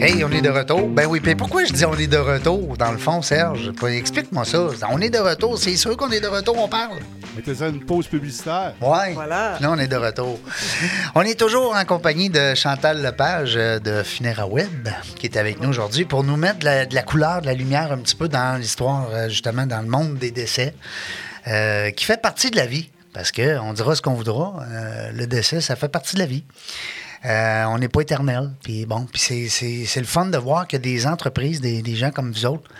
Hey, on est de retour. Ben oui, puis pourquoi je dis on est de retour, dans le fond, Serge? Explique-moi ça. On est de retour, c'est sûr qu'on est de retour, on parle. Mettez ça une pause publicitaire. Ouais. Voilà. Là, on est de retour. on est toujours en compagnie de Chantal Lepage euh, de Funera Web, qui est avec nous aujourd'hui pour nous mettre de la, de la couleur, de la lumière un petit peu dans l'histoire, euh, justement, dans le monde des décès, euh, qui fait partie de la vie. Parce qu'on dira ce qu'on voudra, euh, le décès, ça fait partie de la vie. Euh, on n'est pas éternel. Puis bon, puis c'est- c'est c'est le fun de voir que des entreprises, des, des gens comme vous autres,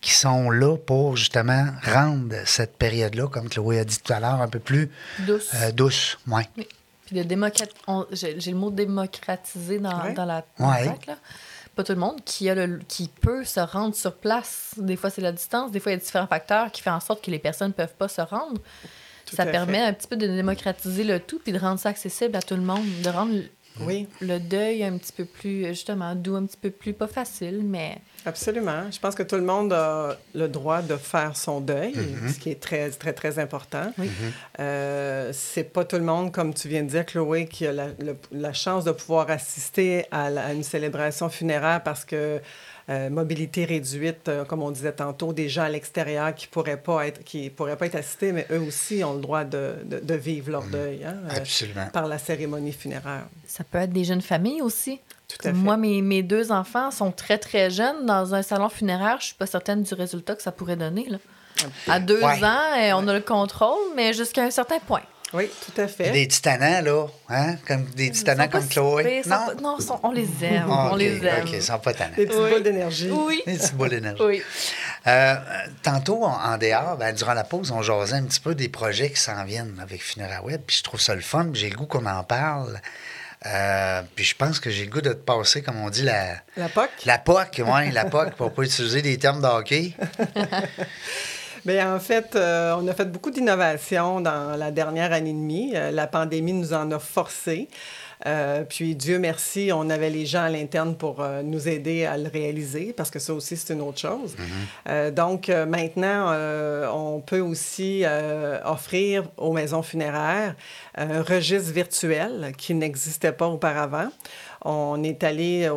qui sont là pour justement rendre cette période-là, comme Chloé a dit tout à l'heure, un peu plus Douce. euh, douce. Ouais. Oui. Puis de démocrat... on- J'ai le mot démocratiser dans, dans la Ouais. dans là. pas tout le monde qui, a le, qui peut se rendre sur place. Des fois, c'est la distance, des fois, il y a différents facteurs qui font en sorte que les personnes ne peuvent pas se rendre. Tout ça permet fait. un petit peu de démocratiser le tout puis de rendre ça accessible à tout le monde, de rendre Oui, le deuil un petit peu plus, justement, doux, un petit peu plus, pas facile, mais absolument. Je pense que tout le monde a le droit de faire son deuil, Mm-hmm. ce qui est très, très, très important. Oui. Euh, c'est pas tout le monde, comme tu viens de dire, Chloé, qui a la, le- la chance de pouvoir assister à, la- à une célébration funéraire parce que euh, mobilité réduite, euh, comme on disait tantôt, des gens à l'extérieur qui pourraient pas être qui pourraient pas être assistés, mais eux aussi ont le droit de, de- de vivre leur deuil hein, euh, par la cérémonie funéraire. ça peut être des jeunes familles aussi. Tout à fait. Moi, mes, mes deux enfants sont très, très jeunes. Dans un salon funéraire, je suis pas certaine du résultat que ça pourrait donner. Là. À deux Ouais. ans, euh, on a le contrôle, mais jusqu'à un certain point. Oui, tout à fait. Des titanants, là, hein? Comme des pas comme Chloé. non? pas- non, sont- on les aime. Ah, on les aime. OK, ils sont pas tannants. Des petites Oui. boules d'énergie. Oui. Des petites boules d'énergie. Oui. Euh, tantôt, en, en dehors, ben, durant la pause, on jasait un petit peu des projets qui s'en viennent avec Funéraire Web. Puis je trouve ça le fun. puis J'ai le goût qu'on en parle. Euh, puis je pense que j'ai le goût de te passer, comme on dit, la, La POC? la POC, oui, la POC, pour pas utiliser des termes de hockey. Bien, en fait, euh, on a fait beaucoup d'innovations dans la dernière année et demie. Euh, la pandémie nous en a forcé. Euh, puis Dieu merci, on avait les gens à l'interne pour euh, nous aider à le réaliser, parce que ça aussi, c'est une autre chose. Euh, donc maintenant, on peut aussi offrir aux maisons funéraires un registre virtuel qui n'existait pas auparavant. On est allé au,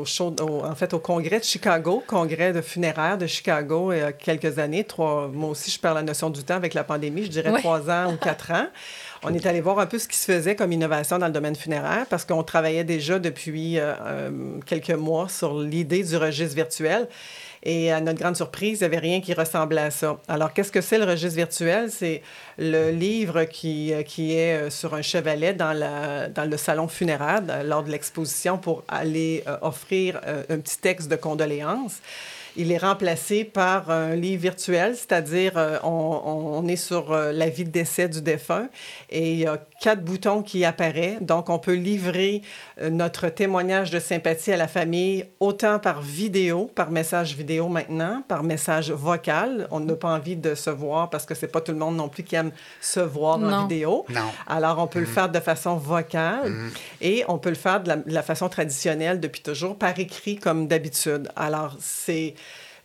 au show- au- en fait, au congrès de Chicago, congrès de funéraire de Chicago, il y a quelques années. Trois, moi aussi, je perds la notion du temps avec la pandémie, je dirais trois ans ou quatre ans. On est allé voir un peu ce qui se faisait comme innovation dans le domaine funéraire parce qu'on travaillait déjà depuis euh, euh, quelques mois sur l'idée du registre virtuel. Et à notre grande surprise, il n'y avait rien qui ressemblait à ça. Alors, qu'est-ce que c'est le registre virtuel? C'est le livre qui, euh, qui est euh, sur un chevalet dans, dans le salon funéraire dans- lors de l'exposition pour aller euh, offrir euh, un petit texte de condoléances. Il est remplacé par un livre virtuel, c'est-à-dire euh, on, on est sur euh, la vie de décès du défunt et il y a quatre boutons qui apparaissent. Donc, on peut livrer euh, notre témoignage de sympathie à la famille autant par vidéo, par message vidéo maintenant, par message vocal. On n'a pas envie de se voir parce que c'est pas tout le monde non plus qui aime se voir en vidéo. Non. Alors, on peut le faire de façon vocale et on peut le faire de la, de la façon traditionnelle depuis toujours, par écrit comme d'habitude. Alors, c'est,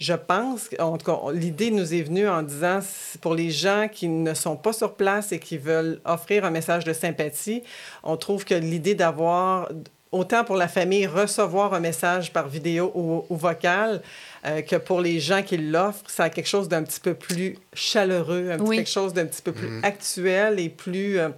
je pense, en tout cas, l'idée nous est venue en disant, pour les gens qui ne sont pas sur place et qui veulent offrir un message de sympathie, on trouve que l'idée d'avoir autant pour la famille recevoir un message par vidéo ou, ou vocal euh, que pour les gens qui l'offrent, ça a quelque chose d'un petit peu plus chaleureux, un petit Oui. quelque chose d'un petit peu plus actuel et plus euh,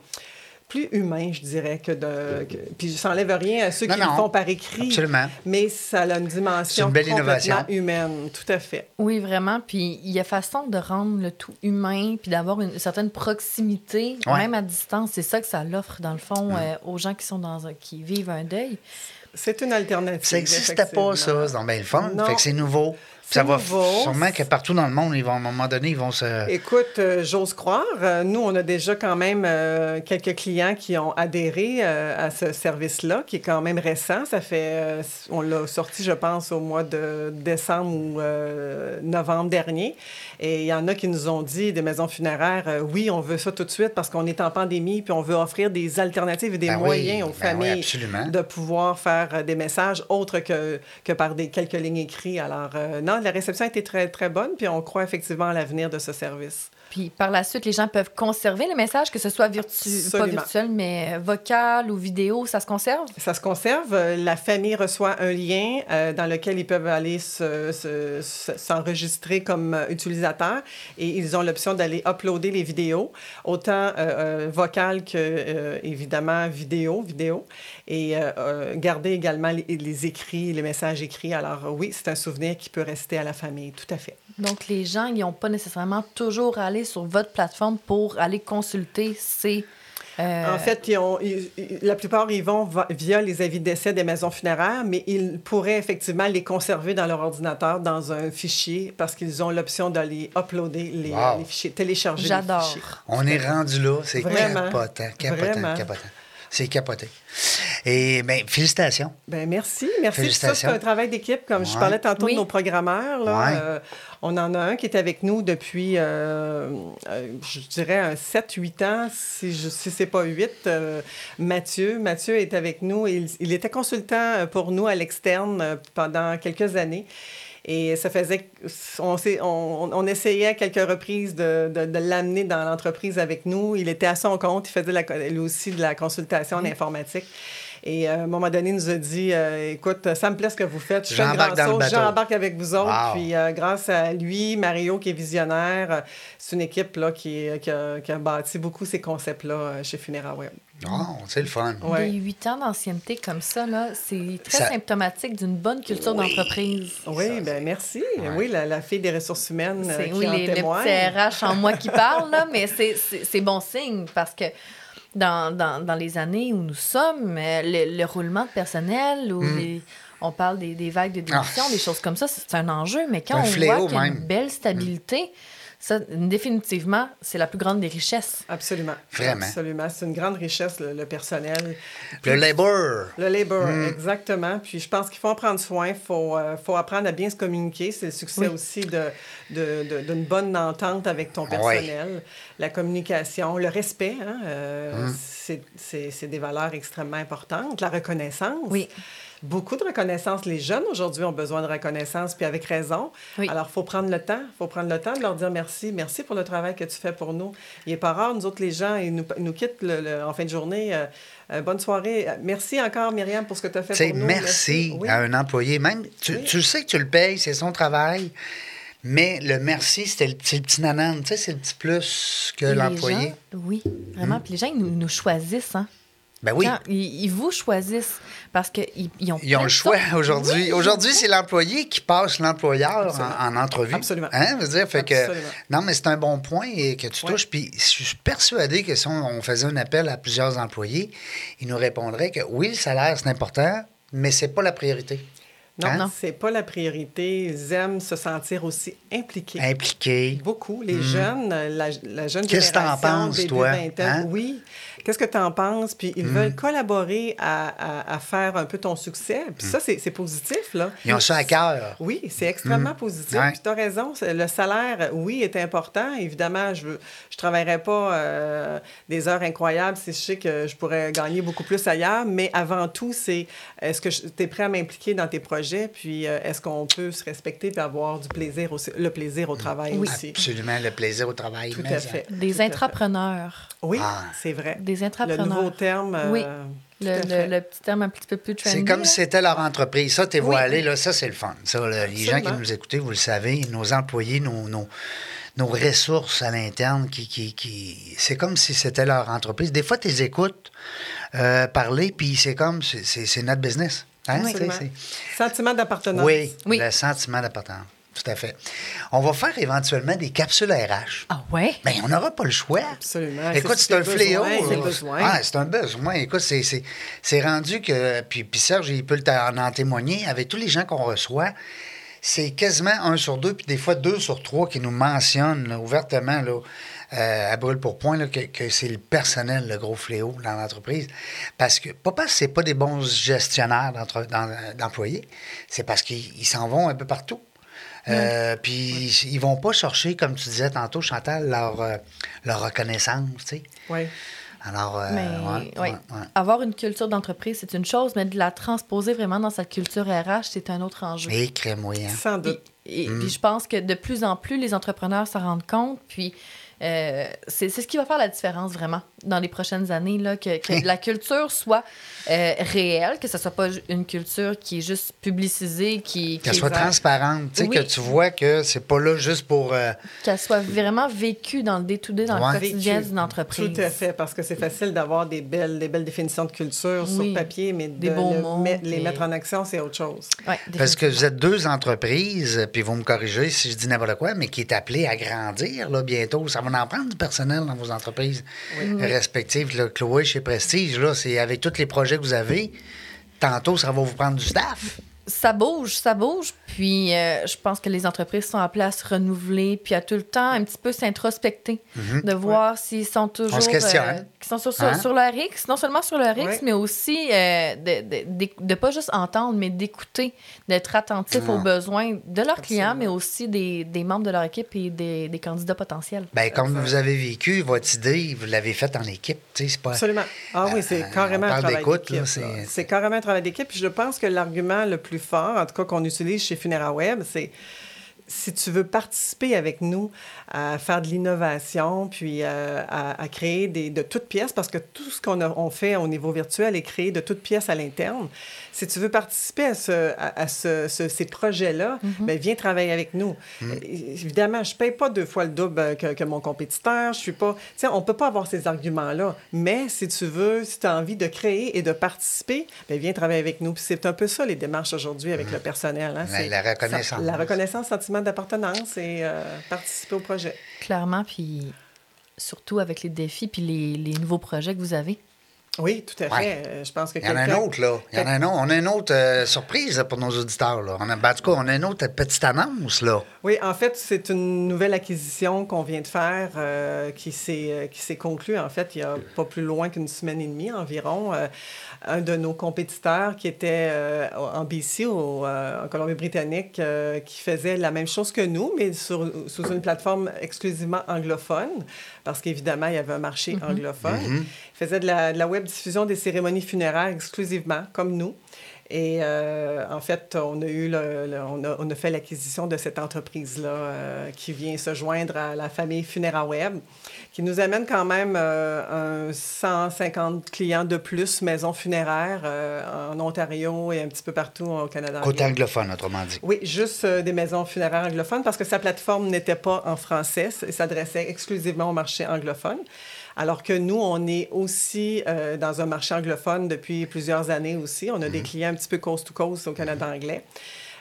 plus humain, je dirais, que de. que- puis je n'enlève rien à ceux Non, qui non. le font par écrit. Absolument. Mais ça a une dimension C'est une belle complètement innovation. humaine, tout à fait. Oui, vraiment. Puis il y a façon de rendre le tout humain, puis d'avoir une certaine proximité, Ouais. même à distance. C'est ça que ça l'offre, dans le fond, euh, aux gens qui sont dans un, qui vivent un deuil. C'est une alternative. Ça n'existait pas, ça. C'est donc bien le. Non. Fait que c'est nouveau. Ça va nouveau. sûrement que partout dans le monde, ils vont, à un moment donné, ils vont se. Écoute, euh, j'ose croire. euh, nous, on a déjà quand même euh, quelques clients qui ont adhéré à ce service-là, qui est quand même récent. Ça fait, on l'a sorti, je pense, au mois de décembre ou novembre dernier. Et il y en a qui nous ont dit, des maisons funéraires, oui, on veut ça tout de suite parce qu'on est en pandémie, puis on veut offrir des alternatives et des Ben oui, moyens aux ben familles de pouvoir faire des messages autres que, que par des quelques lignes écrites. Alors, euh, la réception a été très, très bonne, puis on croit effectivement à l'avenir de ce service. Puis par la suite, les gens peuvent conserver le message, que ce soit virtu pas virtuel, mais euh, vocal ou vidéo, ça se conserve? Ça se conserve. Euh, La famille reçoit un lien euh, dans lequel ils peuvent aller se- se- se- s'enregistrer comme euh, utilisateur et ils ont l'option d'aller uploader les vidéos, autant euh, euh, vocales que, euh, évidemment, vidéo, vidéo, et euh, euh, garder également les, les écrits, les messages écrits. Alors euh, oui, c'est un souvenir qui peut rester à la famille, tout à fait. Donc les gens, ils n'ont pas nécessairement toujours à aller sur votre plateforme pour aller consulter ces... euh, En fait, ils ont- ils- la plupart, ils vont via les avis de décès des maisons funéraires, mais ils pourraient effectivement les conserver dans leur ordinateur dans un fichier parce qu'ils ont l'option d'aller uploader les, Wow. les fichiers, télécharger les J'adore. On est rendu là. C'est capotant, capotant, Vraiment. capotant. C'est capoté. Et bien, félicitations. Ben merci, merci. Ça, Félicitations. c'est un travail d'équipe. Comme je parlais tantôt Oui. de nos programmeurs, là, Ouais. euh, on en a un qui est avec nous depuis, euh, euh, je dirais, un 7-8 ans, si, je, si c'est pas 8. euh, Mathieu. Mathieu est avec nous. Il, il était consultant pour nous à l'externe pendant quelques années. Et ça faisait. On, on, on essayait à quelques reprises de, de, de l'amener dans l'entreprise avec nous. Il était à son compte. Il faisait la, lui aussi de la consultation en informatique. Et euh, à un moment donné, il nous a dit euh, Écoute, ça me plaît ce que vous faites. Je J'embarque dans le bateau. J'embarque avec vous autres. Wow. Puis euh, grâce à lui, Mario qui est visionnaire, c'est une équipe là, qui, qui, a, qui a bâti beaucoup ces concepts-là chez Funera Web. Oh, c'est le fun. Ouais. Des huit ans d'ancienneté comme ça, là, c'est très Ça- symptomatique d'une bonne culture d'entreprise. Oui, ben merci. Oui, la, la fille des ressources humaines C'est qui oui, en les, le témoigne. petit RH en moi qui parle, là, mais c'est- c'est c'est bon signe parce que dans, dans, dans les années où nous sommes, euh, le, le roulement de personnel, ou les- on parle des, des vagues de démission, Hmm. Ah. des choses comme ça, c'est un enjeu, mais quand un on voit qu'il y a. Hmm. une belle stabilité, ça, définitivement, c'est la plus grande des richesses. Absolument. Vraiment. Absolument. C'est une grande richesse, le, le personnel. Le labor. Le labor, Mm. exactement. Puis je pense qu'il faut en prendre soin. Il faut, euh, faut apprendre à bien se communiquer. C'est le succès Oui. aussi de, de- de- d'une bonne entente avec ton personnel. La communication, le respect, hein, euh, Mm. c'est des valeurs extrêmement importantes. La reconnaissance. Oui. Beaucoup de reconnaissance. Les jeunes aujourd'hui ont besoin de reconnaissance, puis avec raison. Oui. Alors, il faut prendre le temps. Il faut prendre le temps de leur dire merci. Merci pour le travail que tu fais pour nous. Il n'est pas rare, nous autres, les gens, ils nous, ils nous quittent le- le- en fin de journée. euh, euh, bonne soirée. Euh, Merci encore, Myriam, pour ce que tu as fait Tu sais, pour nous. merci Oui. à un employé. Même, tu, Oui. tu sais que tu le payes, c'est son travail. Mais le merci, le, c'est le petit nanan. Tu sais, c'est le petit plus que l'employé. oui, vraiment. Puis les gens, ils nous, nous choisissent. Hein? Ben oui. Quand ils, ils vous choisissent parce qu'ils ils ont Ils ont le choix aujourd'hui. Oui. Aujourd'hui, c'est l'employé qui passe l'employeur en, en entrevue. Absolument. Hein, je veux dire, fait que, non, mais c'est un bon point et que tu Ouais. touches. Puis je suis persuadé que si on, on faisait un appel à plusieurs employés, ils nous répondraient que oui, le salaire, c'est important, mais c'est pas la priorité. Non, Hein? non. c'est pas la priorité. Ils aiment se sentir aussi impliqués. Impliqué. Beaucoup. Les jeunes, la, la jeune Hmm. Qu'est-ce que t'en génération, penses, toi? vingtaine, Hein? Hmm. oui. Qu'est-ce que tu en penses? Puis ils veulent collaborer à, à- à faire un peu ton succès. Puis ça, c'est c'est positif, là. Hmm. Ils ont ça à cœur. Oui, c'est extrêmement positif. Ouais. Puis tu as raison, le salaire, oui, est important. Évidemment, je ne je travaillerai pas euh, des heures incroyables si je sais que je pourrais gagner beaucoup plus ailleurs, mais avant tout, c'est est-ce que tu es prêt à m'impliquer dans tes projets, puis euh, est-ce qu'on peut se respecter et avoir du plaisir aussi, le plaisir au travail Oui. aussi? Absolument, le plaisir au travail. Tout à fait. Des Tout à fait. intrapreneurs. Oui, Ah. c'est vrai. Des Le intrapreneurs. nouveau terme. euh, Oui. Le, le- le petit terme un petit peu plus trendy. C'est comme si c'était leur entreprise. Ça, t'es Oui. voilé, là, ça, c'est le fun. Ça, là, les gens qui nous écoutent, vous le savez, nos employés, nos, nos, nos ressources à l'interne, qui, qui, qui- c'est comme si c'était leur entreprise. Des fois, tu les écoutes euh, parler, puis c'est comme, c'est- notre business. Hein? Sentiment d'appartenance. Oui, Oui. le sentiment d'appartenance. Tout à fait. On va faire éventuellement des capsules RH. Ah ouais? Bien, on n'aura pas le choix. Absolument. Écoute, C'est un besoin, fléau. c'est besoin. Ah, c'est un besoin. Écoute, c'est- c'est c'est rendu que. Puis, puis Serge, il peut en, en témoigner. Avec tous les gens qu'on reçoit, c'est quasiment un sur deux, puis des fois deux sur trois qui nous mentionnent là, ouvertement, là, euh, à brûle pour point, là, que, que c'est le personnel, le gros fléau dans l'entreprise. Parce que, pas parce que c'est pas des bons gestionnaires d'employés, c'est parce qu'ils ils s'en vont un peu partout. Euh, Puis ils vont pas chercher, comme tu disais tantôt, Chantal, leur, euh, leur reconnaissance, tu sais. Oui. Alors, euh, Mais ouais, oui. ouais, ouais. avoir une culture d'entreprise, c'est une chose, mais de la transposer vraiment dans sa culture RH, c'est un autre enjeu. Et crémoyant. Sans doute. Et, et- Mm. puis je pense que de plus en plus, les entrepreneurs s'en rendent compte. Puis euh, c'est c'est ce qui va faire la différence vraiment dans les prochaines années, là, que, que la culture soit euh, réelle, que ce soit pas une culture qui est juste publicisée, qui, Qu'elle soit transparente, tu sais, Oui. que tu vois que c'est pas là juste pour. euh, qu'elle soit vraiment vécue dans le day-to-day, dans Ouais. le quotidien d'une entreprise. Tout à fait, parce que c'est facile d'avoir des belles, des belles définitions de culture Oui. sur papier, mais Des de beaux le mots, met- les puis- mettre en action, c'est autre chose. Ouais, parce que vous êtes deux entreprises, puis vous me corrigez si je dis n'importe quoi, mais qui est appelé à grandir là, bientôt. Ça va en prendre du personnel dans vos entreprises respectives. Là, Chloé, chez Prestige, là, c'est avec tous les projets que vous avez, tantôt, ça va vous prendre du staff. Ça bouge, ça bouge. Puis euh, je pense que les entreprises sont appelées à se renouveler, puis à tout le temps un petit peu s'introspecter, de voir s'ils sont toujours. Mhm. se questionne. euh, sont sur, sur, Hein? sur leur X, non seulement sur leur X, Ouais. mais aussi euh, de, de pas juste entendre, mais d'écouter, d'être attentif aux Ouais. besoins de leurs clients, mais aussi des, des membres de leur équipe et des, des candidats potentiels. Ben, comme vous avez vécu votre idée, vous l'avez faite en équipe. Tu sais, c'est pas. Absolument. Ah oui, c'est Euh, carrément on un travail d'équipe. c'est- carrément un travail d'équipe. Puis je pense que l'argument le plus fort, en tout cas qu'on utilise chez FuneraWeb, c'est si tu veux participer avec nous à faire de l'innovation, puis euh, à, créer des, de toutes pièces, parce que tout ce qu'on fait au niveau virtuel est créé de toutes pièces à l'interne. Si tu veux participer à, ce, à, à ce- ce- ces projets-là, ben, viens travailler avec nous. Mm. Euh, Évidemment, je ne paye pas deux fois le double euh, que, que mon compétiteur. Je suis pas... On ne peut pas avoir ces arguments-là. Mais si tu veux, si tu as envie de créer et de participer, ben, viens travailler avec nous. Puis c'est un peu ça, les démarches aujourd'hui avec le personnel. hein. La- C'est- la reconnaissance. ça- la reconnaissance, sentiment d'appartenance et euh, participer au projet. Clairement, puis surtout avec les défis puis les, les nouveaux projets que vous avez. Oui, tout à fait. Ouais. Euh, Je pense que Il y en a un autre, là. Il y en a un autre. On a une autre euh, surprise là, pour nos auditeurs. Là. On a, ben, en tout cas, on a une autre petite annonce, là. Oui, en fait, c'est une nouvelle acquisition qu'on vient de faire euh, qui s'est conclue, en fait, il y a pas plus loin qu'une semaine et demie environ. Euh, un de nos compétiteurs qui était euh, en BC, au, euh, en Colombie-Britannique, euh, qui faisait la même chose que nous, mais sur, sous une plateforme exclusivement anglophone, parce qu'évidemment, il y avait un marché anglophone. Il faisait de la, de la web diffusion des cérémonies funéraires exclusivement, comme nous. Et euh, en fait, on a, eu le- le- on, a, on a fait l'acquisition de cette entreprise-là euh, qui vient se joindre à la famille FuneraWeb, qui nous amène quand même euh, un 150 clients de plus maisons funéraires euh, en Ontario et un petit peu partout au Canada. Côté anglophone, autrement dit. Oui, juste euh, des maisons funéraires anglophones parce que sa plateforme n'était pas en français et s'adressait exclusivement au marché anglophone. Alors que nous, on est aussi euh, dans un marché anglophone depuis plusieurs années aussi. On a des clients un petit peu coast to coast au Canada anglais.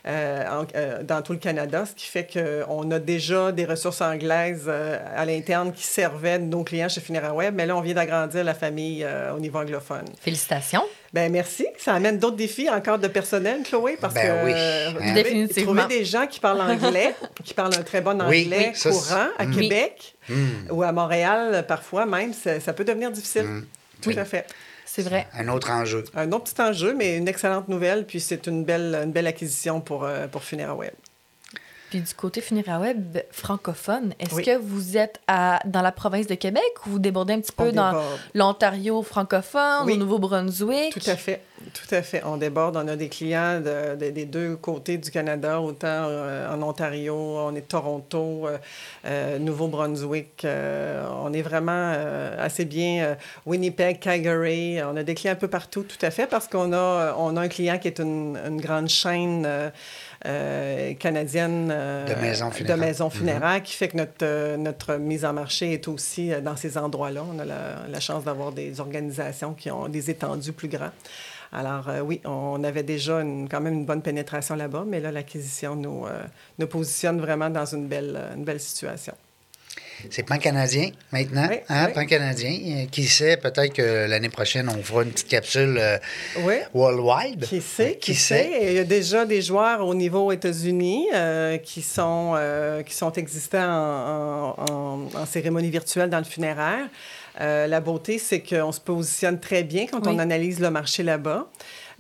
Euh, en- euh, dans tout le Canada, ce qui fait qu'on a déjà des ressources anglaises euh, à l'interne qui servaient nos clients chez FuneraWeb, mais là, on vient d'agrandir la famille euh, au niveau anglophone. Félicitations. Ben merci. Ça amène d'autres défis encore de personnel, Chloé, parce Ben que oui. euh, Hein? trouver- Définitivement. trouver des gens qui parlent anglais, qui parlent un très bon anglais oui, ça, c'est- courant à Mm. Québec Hmm. ou à Montréal, parfois même, ça, ça peut devenir difficile. Mm. Tout à fait. C'est vrai. Un autre enjeu. Un autre petit enjeu, mais une excellente nouvelle, puis c'est une belle, une belle acquisition pour, euh, pour FuneraWeb. Puis du côté FuneraWeb francophone, est-ce Oui. que vous êtes à, dans la province de Québec ou vous débordez un petit peu On dans l'Ontario francophone, Oui. au Nouveau-Brunswick? Tout à fait, tout à fait. On déborde, on a des clients de- de- des deux côtés du Canada, autant euh, en Ontario, on est Toronto, euh, euh, Nouveau-Brunswick. on est vraiment assez bien. Winnipeg, Calgary, on a des clients un peu partout, tout à fait, parce qu'on a, on a un client qui est une, une grande chaîne. Euh, canadienne euh, De maisons funéraires. de maisons funéraires, qui fait que notre, euh, notre mise en marché est aussi dans ces endroits-là. On a la, la chance d'avoir des organisations qui ont des étendues plus grands. Alors euh, oui, on avait déjà une- quand même une bonne pénétration là-bas, mais là, l'acquisition nous, euh, nous positionne vraiment dans une belle, une belle situation. C'est pan-canadien maintenant, Oui, hein, oui. pan-canadien. Qui sait, peut-être que l'année prochaine, on fera une petite capsule euh, Oui. worldwide. Qui sait, Qui qui, sait? sait? Il y a déjà des joueurs au niveau États-Unis euh, qui, sont, euh, qui sont existants en, en- en- en cérémonie virtuelle dans le funéraire. Euh, la beauté, c'est qu'on se positionne très bien quand Oui. on analyse le marché là-bas.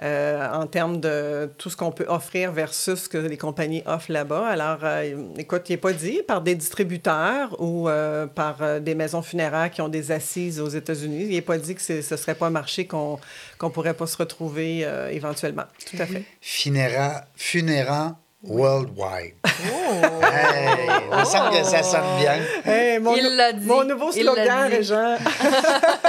Euh, en termes de tout ce qu'on peut offrir versus ce que les compagnies offrent là-bas. Alors, euh, écoute, il n'est pas dit par des distributeurs ou euh, par des maisons funéraires qui ont des assises aux États-Unis. Il n'est pas dit que ce ne serait pas un marché qu'on ne pourrait pas se retrouver euh, éventuellement. Tout à fait. Funéra, Funérant Worldwide. Hey, il me semble que ça sonne bien. Hey, mon, Il l'a dit. mon nouveau slogan. Régent.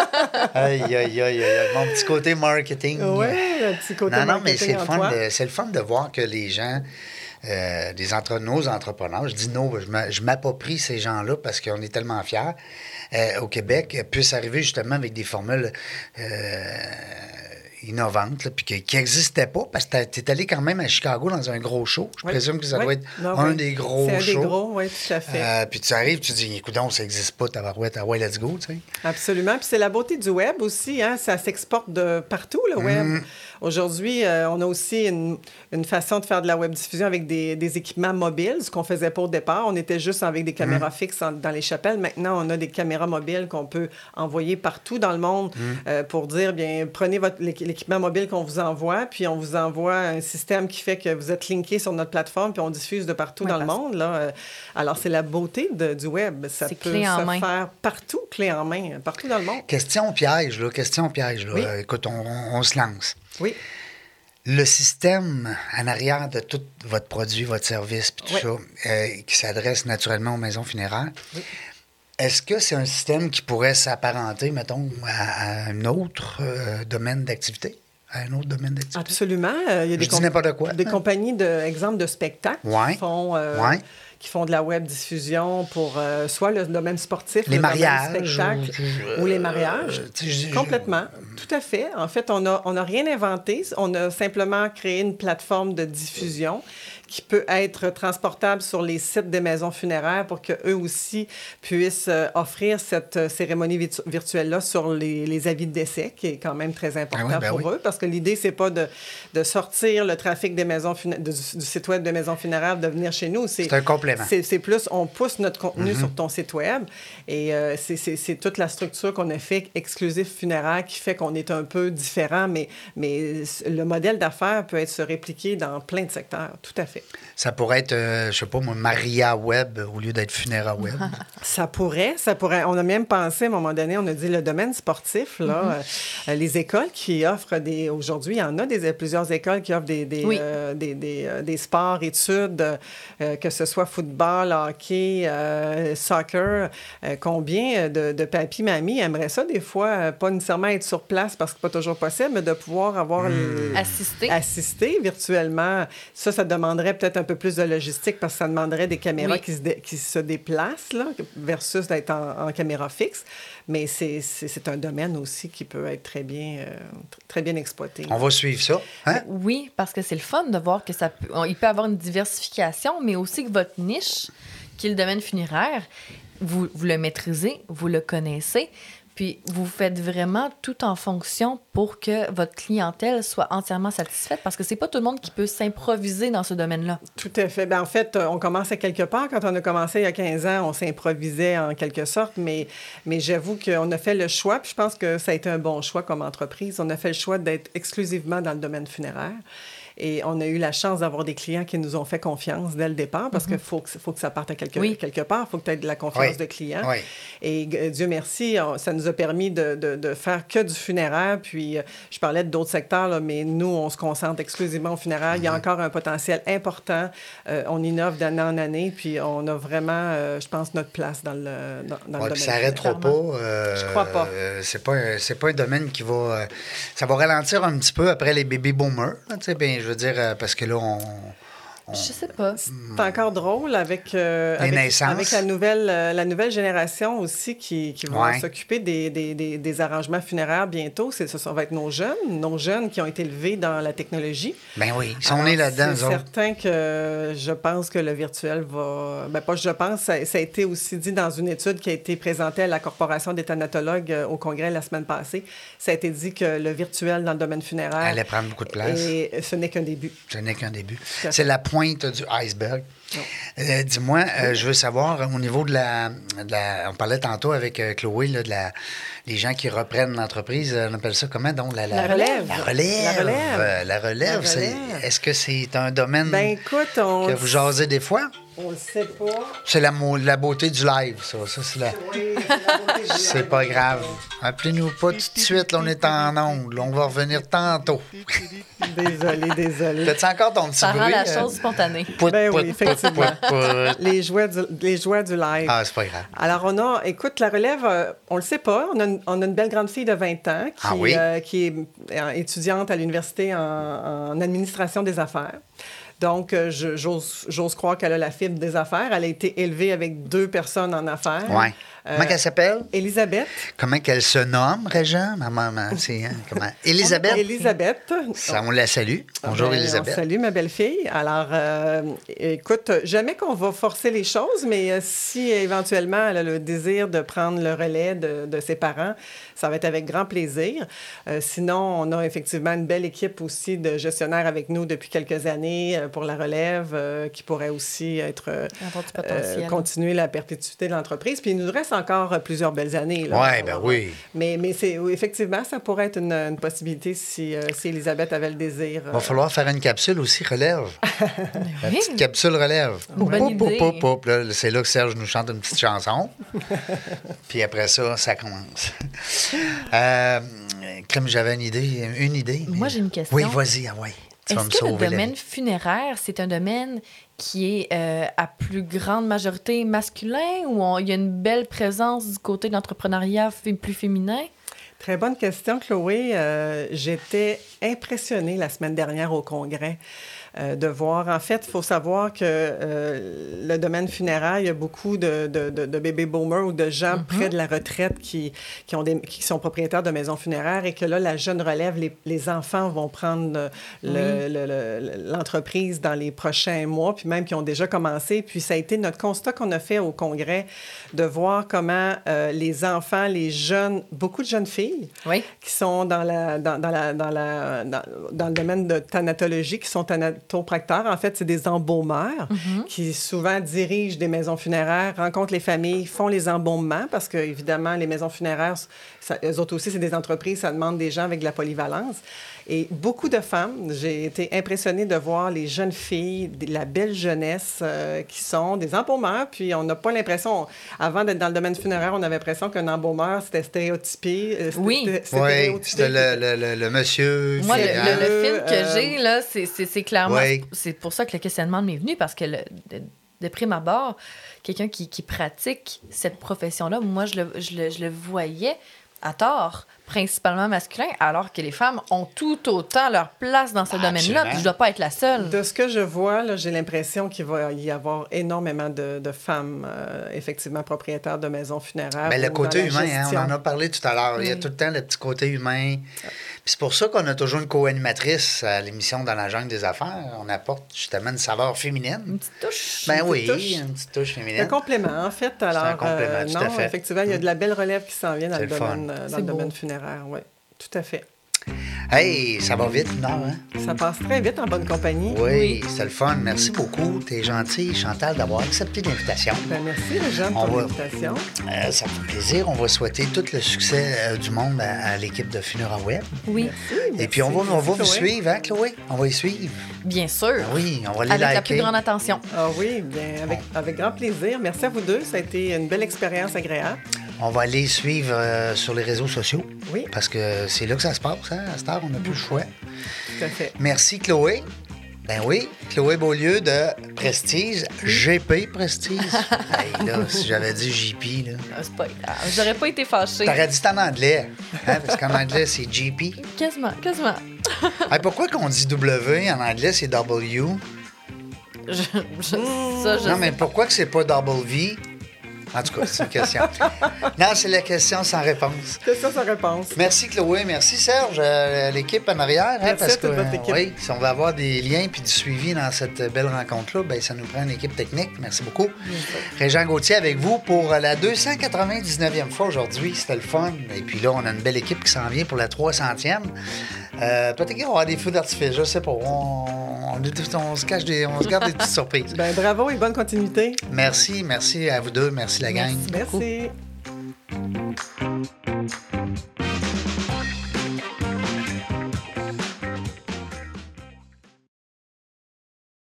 Aïe, aïe, aïe, aïe. Mon petit côté marketing. oui, le petit côté Non, non, mais c'est marketing le, fun toi. de, c'est le fun de voir que les gens, euh, des entre, nos entrepreneurs, je dis nos, je m'approprie ces gens-là parce qu'on est tellement fiers euh, au Québec, puissent arriver justement avec des formules euh, innovante, là, puis qui- qui n'existait pas, parce que tu es allé quand même à Chicago dans un gros show. Je Oui. présume que ça Oui. doit être Non, un oui. des gros C'est un des shows. gros, oui, tout à fait. Euh, puis tu arrives, tu dis, écoute, ça n'existe pas, tabarouette, ah ouais, let's go, tu sais. Absolument. Puis c'est la beauté du web aussi. Hein? Ça s'exporte de partout, le web. Mm. Aujourd'hui, euh, on a aussi une, une façon de faire de la web diffusion avec des, des équipements mobiles, ce qu'on faisait pas au départ. On était juste avec des Mm. caméras fixes en- dans les chapelles. Maintenant, on a des caméras mobiles qu'on peut envoyer partout dans le monde Mm. euh, pour dire, bien, prenez votre, l'équipement mobile qu'on vous envoie, puis on vous envoie un système qui fait que vous êtes linké sur notre plateforme, puis on diffuse de partout Oui, dans le monde. Là. Euh, Alors, c'est la beauté de- du web. Ça peut clé en se main. faire partout, clé en main, partout dans le monde. Question piège, là, question piège, là. Oui. Euh, écoute, on, on- on se lance. Oui. Le système en arrière de tout votre produit, votre service, puis tout Oui. ça, euh, qui s'adresse naturellement aux maisons funéraires, est-ce que c'est un système qui pourrait s'apparenter, mettons, à, à un autre euh, domaine d'activité? À un autre domaine d'activité? Absolument. Euh, il y a des, quoi. des compagnies, de, exemple, de spectacles Ouais. qui, font, euh, Ouais. qui font de la web diffusion pour soit le domaine sportif, Les le domaine mariages, spectacle ou- ou les mariages. Complètement. Tout à fait. En fait, on n'a on a rien inventé. On a simplement créé une plateforme de diffusion qui peut être transportable sur les sites des maisons funéraires pour qu'eux aussi puissent euh, offrir cette euh, cérémonie virtu- virtuelle-là sur les, les avis de décès, qui est quand même très important Ah oui, ben pour oui. eux, parce que l'idée, c'est pas de, de sortir le trafic des maisons du, du site web des maisons funéraires, de venir chez nous. C'est un complément. C'est plus, on pousse notre contenu Mm-hmm. sur ton site web et euh, c'est- toute la structure qu'on a fait exclusif funéraire qui fait qu'on est un peu différent, mais, mais le modèle d'affaires peut être se répliquer dans plein de secteurs, tout à fait. Ça pourrait être, euh, je sais pas, moi, Maria Web au lieu d'être Funéra Web. Ça pourrait, ça pourrait. On a même pensé à un moment donné, on a dit le domaine sportif, là, euh, les écoles qui offrent des. Aujourd'hui, il y en a des, plusieurs écoles qui offrent des, des, Oui. euh, des, des, euh, des sports, études, euh, que ce soit football, hockey, euh, soccer. Euh, combien de, de papy, mamie aimeraient ça, des fois, euh, pas nécessairement être sur place parce que c'est pas toujours possible, mais de pouvoir avoir le- Assister. assister virtuellement. Ça, ça demanderait peut-être un peu plus de logistique parce que ça demanderait des caméras Oui. qui, se dé- qui se déplacent là, versus d'être en, en caméra fixe. Mais c'est- c'est c'est un domaine aussi qui peut être très bien, euh, tr- très bien exploité. On va suivre ça. Hein? Oui, parce que c'est le fun de voir que ça peut, on- il peut avoir une diversification, mais aussi que votre niche, qui est le domaine funéraire, vous, vous le maîtrisez, vous le connaissez, puis vous faites vraiment tout en fonction pour que votre clientèle soit entièrement satisfaite, parce que c'est pas tout le monde qui peut s'improviser dans ce domaine-là. Tout à fait. Ben, en fait, on commence à quelque part. Quand on a commencé il y a 15 ans, on s'improvisait en quelque sorte, mais, mais j'avoue qu'on a fait le choix, puis je pense que ça a été un bon choix comme entreprise. On a fait le choix d'être exclusivement dans le domaine funéraire. Et on a eu la chance d'avoir des clients qui nous ont fait confiance dès le départ parce qu'il faut, que, faut que ça parte à quelque, Oui. quelque part. Il faut que tu aies de la confiance Oui. de clients. Oui. Et euh, Dieu merci, on- ça nous a permis de, de- de faire que du funéraire. Puis, euh, je parlais d'autres secteurs, là, mais nous, on se concentre exclusivement au funéraire. Il Mhm. y a encore un potentiel important. Euh, on innove d'année en année, puis on a vraiment, je pense, notre place dans le, dans, dans Ouais, le domaine. ça n'arrêtera pas. Je crois pas. c'est pas, un- c'est pas un domaine qui va. ça va ralentir un petit peu après les baby boomers. là, tu sais, ben, je veux dire, euh, parce que là, on. Je sais pas. C'est encore drôle avec, euh, avec, avec la, nouvelle, euh, la nouvelle génération aussi qui, qui va Ouais. s'occuper des, des, des, des arrangements funéraires bientôt. C'est, ce ça va être nos jeunes, nos jeunes qui ont été élevés dans la technologie. Ben oui, ils sont nés là-dedans, C'est autres. certain que je pense que le virtuel va. Ben, pas je pense, ça, ça a été aussi dit dans une étude qui a été présentée à la Corporation des thanatologues euh, au Congrès la semaine passée. Ça a été dit que le virtuel dans le domaine funéraire. Allait prendre beaucoup de place. Et ce n'est qu'un début. Ce n'est qu'un début. C'est la pointe du iceberg. Euh, Dis-moi, euh, je veux savoir, euh, au niveau de la, de la- On parlait tantôt avec euh, Chloé, là, de la, les gens qui reprennent l'entreprise, euh, on appelle ça comment donc? La, La relève. La relève. La relève. La relève. Est-ce que c'est un domaine Ben écoute, on. que vous jasez des fois? On le sait pas. C'est la, mo- la beauté du live, ça. ça c'est la... Oui, c'est la beauté du C'est live. pas grave. Appelez-nous pas tout de suite, là, on est en ongle. On va revenir tantôt. Désolé, désolé. T'as-tu encore ton petit Ça rend bruit? la euh, chose spontanée. pout, Ben pout, oui, pout, effectivement. pout, pout. Les joies du, les joies du live. Ah, c'est pas grave. Alors, on a, écoute, la relève, euh, on le sait pas. On a, une, on a une belle grande fille de 20 ans qui, Ah oui? euh, qui est euh, étudiante à l'université en, en administration des affaires. Donc, euh, j'ose croire qu'elle a la fibre des affaires. Elle a été élevée avec deux personnes en affaires. Euh, Comment qu'elle s'appelle? Elisabeth. Comment qu'elle se nomme, Régent? Ma maman, c'est... hein, comment? Élisabeth? Elisabeth. Ça, on la salue. Bonjour, Ben, Élisabeth. on Salut, ma belle-fille. Alors, euh, écoute, jamais qu'on va forcer les choses, mais euh, si éventuellement elle a le désir de prendre le relais de, de ses parents, ça va être avec grand plaisir. Euh, sinon, on a effectivement une belle équipe aussi de gestionnaires avec nous depuis quelques années euh, pour la relève euh, qui pourrait aussi être euh, euh, continuer la perpétuité de l'entreprise. Puis il nous reste encore euh, plusieurs belles années. là. Ouais, ben oui. Mais, mais c'est, effectivement, ça pourrait être une, une possibilité si, euh, si Elisabeth avait le désir. Il va euh, falloir faire une capsule aussi, relève. La oui. petite capsule relève. C'est là que Serge nous chante une petite chanson. Puis après ça, ça commence. Euh, Crème, j'avais une idée. Une idée. mais- Moi, j'ai une question. Oui, vas-y, ah ouais. Est-ce que le la domaine funéraire, c'est un domaine qui est euh, à plus grande majorité masculin ou on- il y a une belle présence du côté de l'entrepreneuriat plus féminin? Très bonne question, Chloé. Euh, J'étais impressionnée la semaine dernière au congrès euh, de voir. En fait, il faut savoir que euh, le domaine funéraire, il y a beaucoup de, de, de, baby boomers ou de gens près de la retraite qui, qui, ont des, qui sont propriétaires de maisons funéraires et que là, la jeune relève, les, les enfants vont prendre le- le- le- l'entreprise dans les prochains mois, puis même qui ont déjà commencé. Puis ça a été notre constat qu'on a fait au congrès de voir comment les enfants, les jeunes, beaucoup de jeunes filles, Oui. qui sont dans, la, dans, dans la, dans, la, dans, dans le domaine de thanatologie, qui sont thanatopracteurs. En fait, c'est des embaumeurs qui souvent dirigent des maisons funéraires, rencontrent les familles, font les embaumements parce que, évidemment, les maisons funéraires, ça, eux autres aussi, c'est des entreprises, ça demande des gens avec de la polyvalence. Et beaucoup de femmes, j'ai été impressionnée de voir les jeunes filles, la belle jeunesse euh, qui sont des embaumeurs. Puis on n'a pas l'impression, avant d'être dans le domaine funéraire, on avait l'impression qu'un embaumeur, c'était stéréotypé. euh, Oui. c'était- Oui, le, le, le, le monsieur. Moi, le, qui- le- hein? le film que Euh, j'ai, là, c'est- clairement. Oui. C'est pour ça que le questionnement m'est venu, parce que le- de, de prime abord, quelqu'un qui, qui pratique cette profession-là, moi, je le, je, le, je le voyais à tort, principalement masculin, alors que les femmes ont tout autant leur place dans ce domaine-là, puis je dois pas être la seule. De ce que je vois, j'ai l'impression qu'il va y avoir énormément de, de femmes, euh, effectivement, propriétaires de maisons funéraires. Mais le ou côté humain, hein, on en a parlé tout à l'heure. Il y a tout le temps le petit côté humain. Puis c'est pour ça qu'on a toujours une co-animatrice à l'émission Dans la jungle des affaires. On apporte justement une saveur Une féminine. petite touche. Ben petite oui, touche. une petite touche Un féminine. complément, en fait. Alors, un complément, euh, tout à non, fait. effectivement, il y a de la belle relève qui s'en vient dans, le domaine, euh, dans le domaine funéraire. Oui, tout à fait. Hey, ça va vite, non? Hein? Ça passe très vite en bonne compagnie. Oui, c'est le fun. Merci beaucoup. T'es gentil, Chantal, d'avoir accepté l'invitation. Ben, merci, Jeanne, On pour va- l'invitation. Euh, ça me fait plaisir. On va souhaiter tout le succès euh, du monde à, à l'équipe de Funera Web. Oui, Et puis on va, on va vous suivre, hein, Chloé? On va y suivre. bien sûr. Ah oui, on va les Avec la plus grande attention. Ah oui, bien, avec, avec grand plaisir. Merci à vous deux. Ça a été une belle expérience agréable. On va aller suivre euh, sur les réseaux sociaux. Oui. Parce que c'est là que ça se passe, hein? À cette heure, on n'a plus le choix. Tout à fait. Merci, Chloé. Ben oui, Chloé Beaulieu de Prestige, GP Prestige. hey, là, si j'avais dit JP, là. Ah, C'est pas grave. J'aurais pas été fâchée. T'aurais dit en anglais, hein? Parce qu'en anglais, c'est GP. Quasiment, quasiment. Hey, pourquoi qu'on dit W en anglais, c'est W? Je, je- ça, je non, mais pourquoi que c'est pas W? En tout cas, c'est une question. non, c'est la question sans réponse. C'est ça sa réponse. Merci Chloé, merci Serge, euh, l'équipe en arrière. hein, Merci parce à toute que, votre équipe. oui, si on veut avoir des liens puis du suivi dans cette belle rencontre-là, ben, ça nous prend une équipe technique. Merci beaucoup. Régent Gauthier avec vous pour la 299e fois aujourd'hui. C'était le fun. Et puis là, on a une belle équipe qui s'en vient pour la 300e. Euh, Peut-être qu'il va y avoir des feux d'artifice, je sais pas. On, on se cache des, on se garde des petites surprises. Ben, bravo et bonne continuité. Merci, merci à vous deux, merci merci.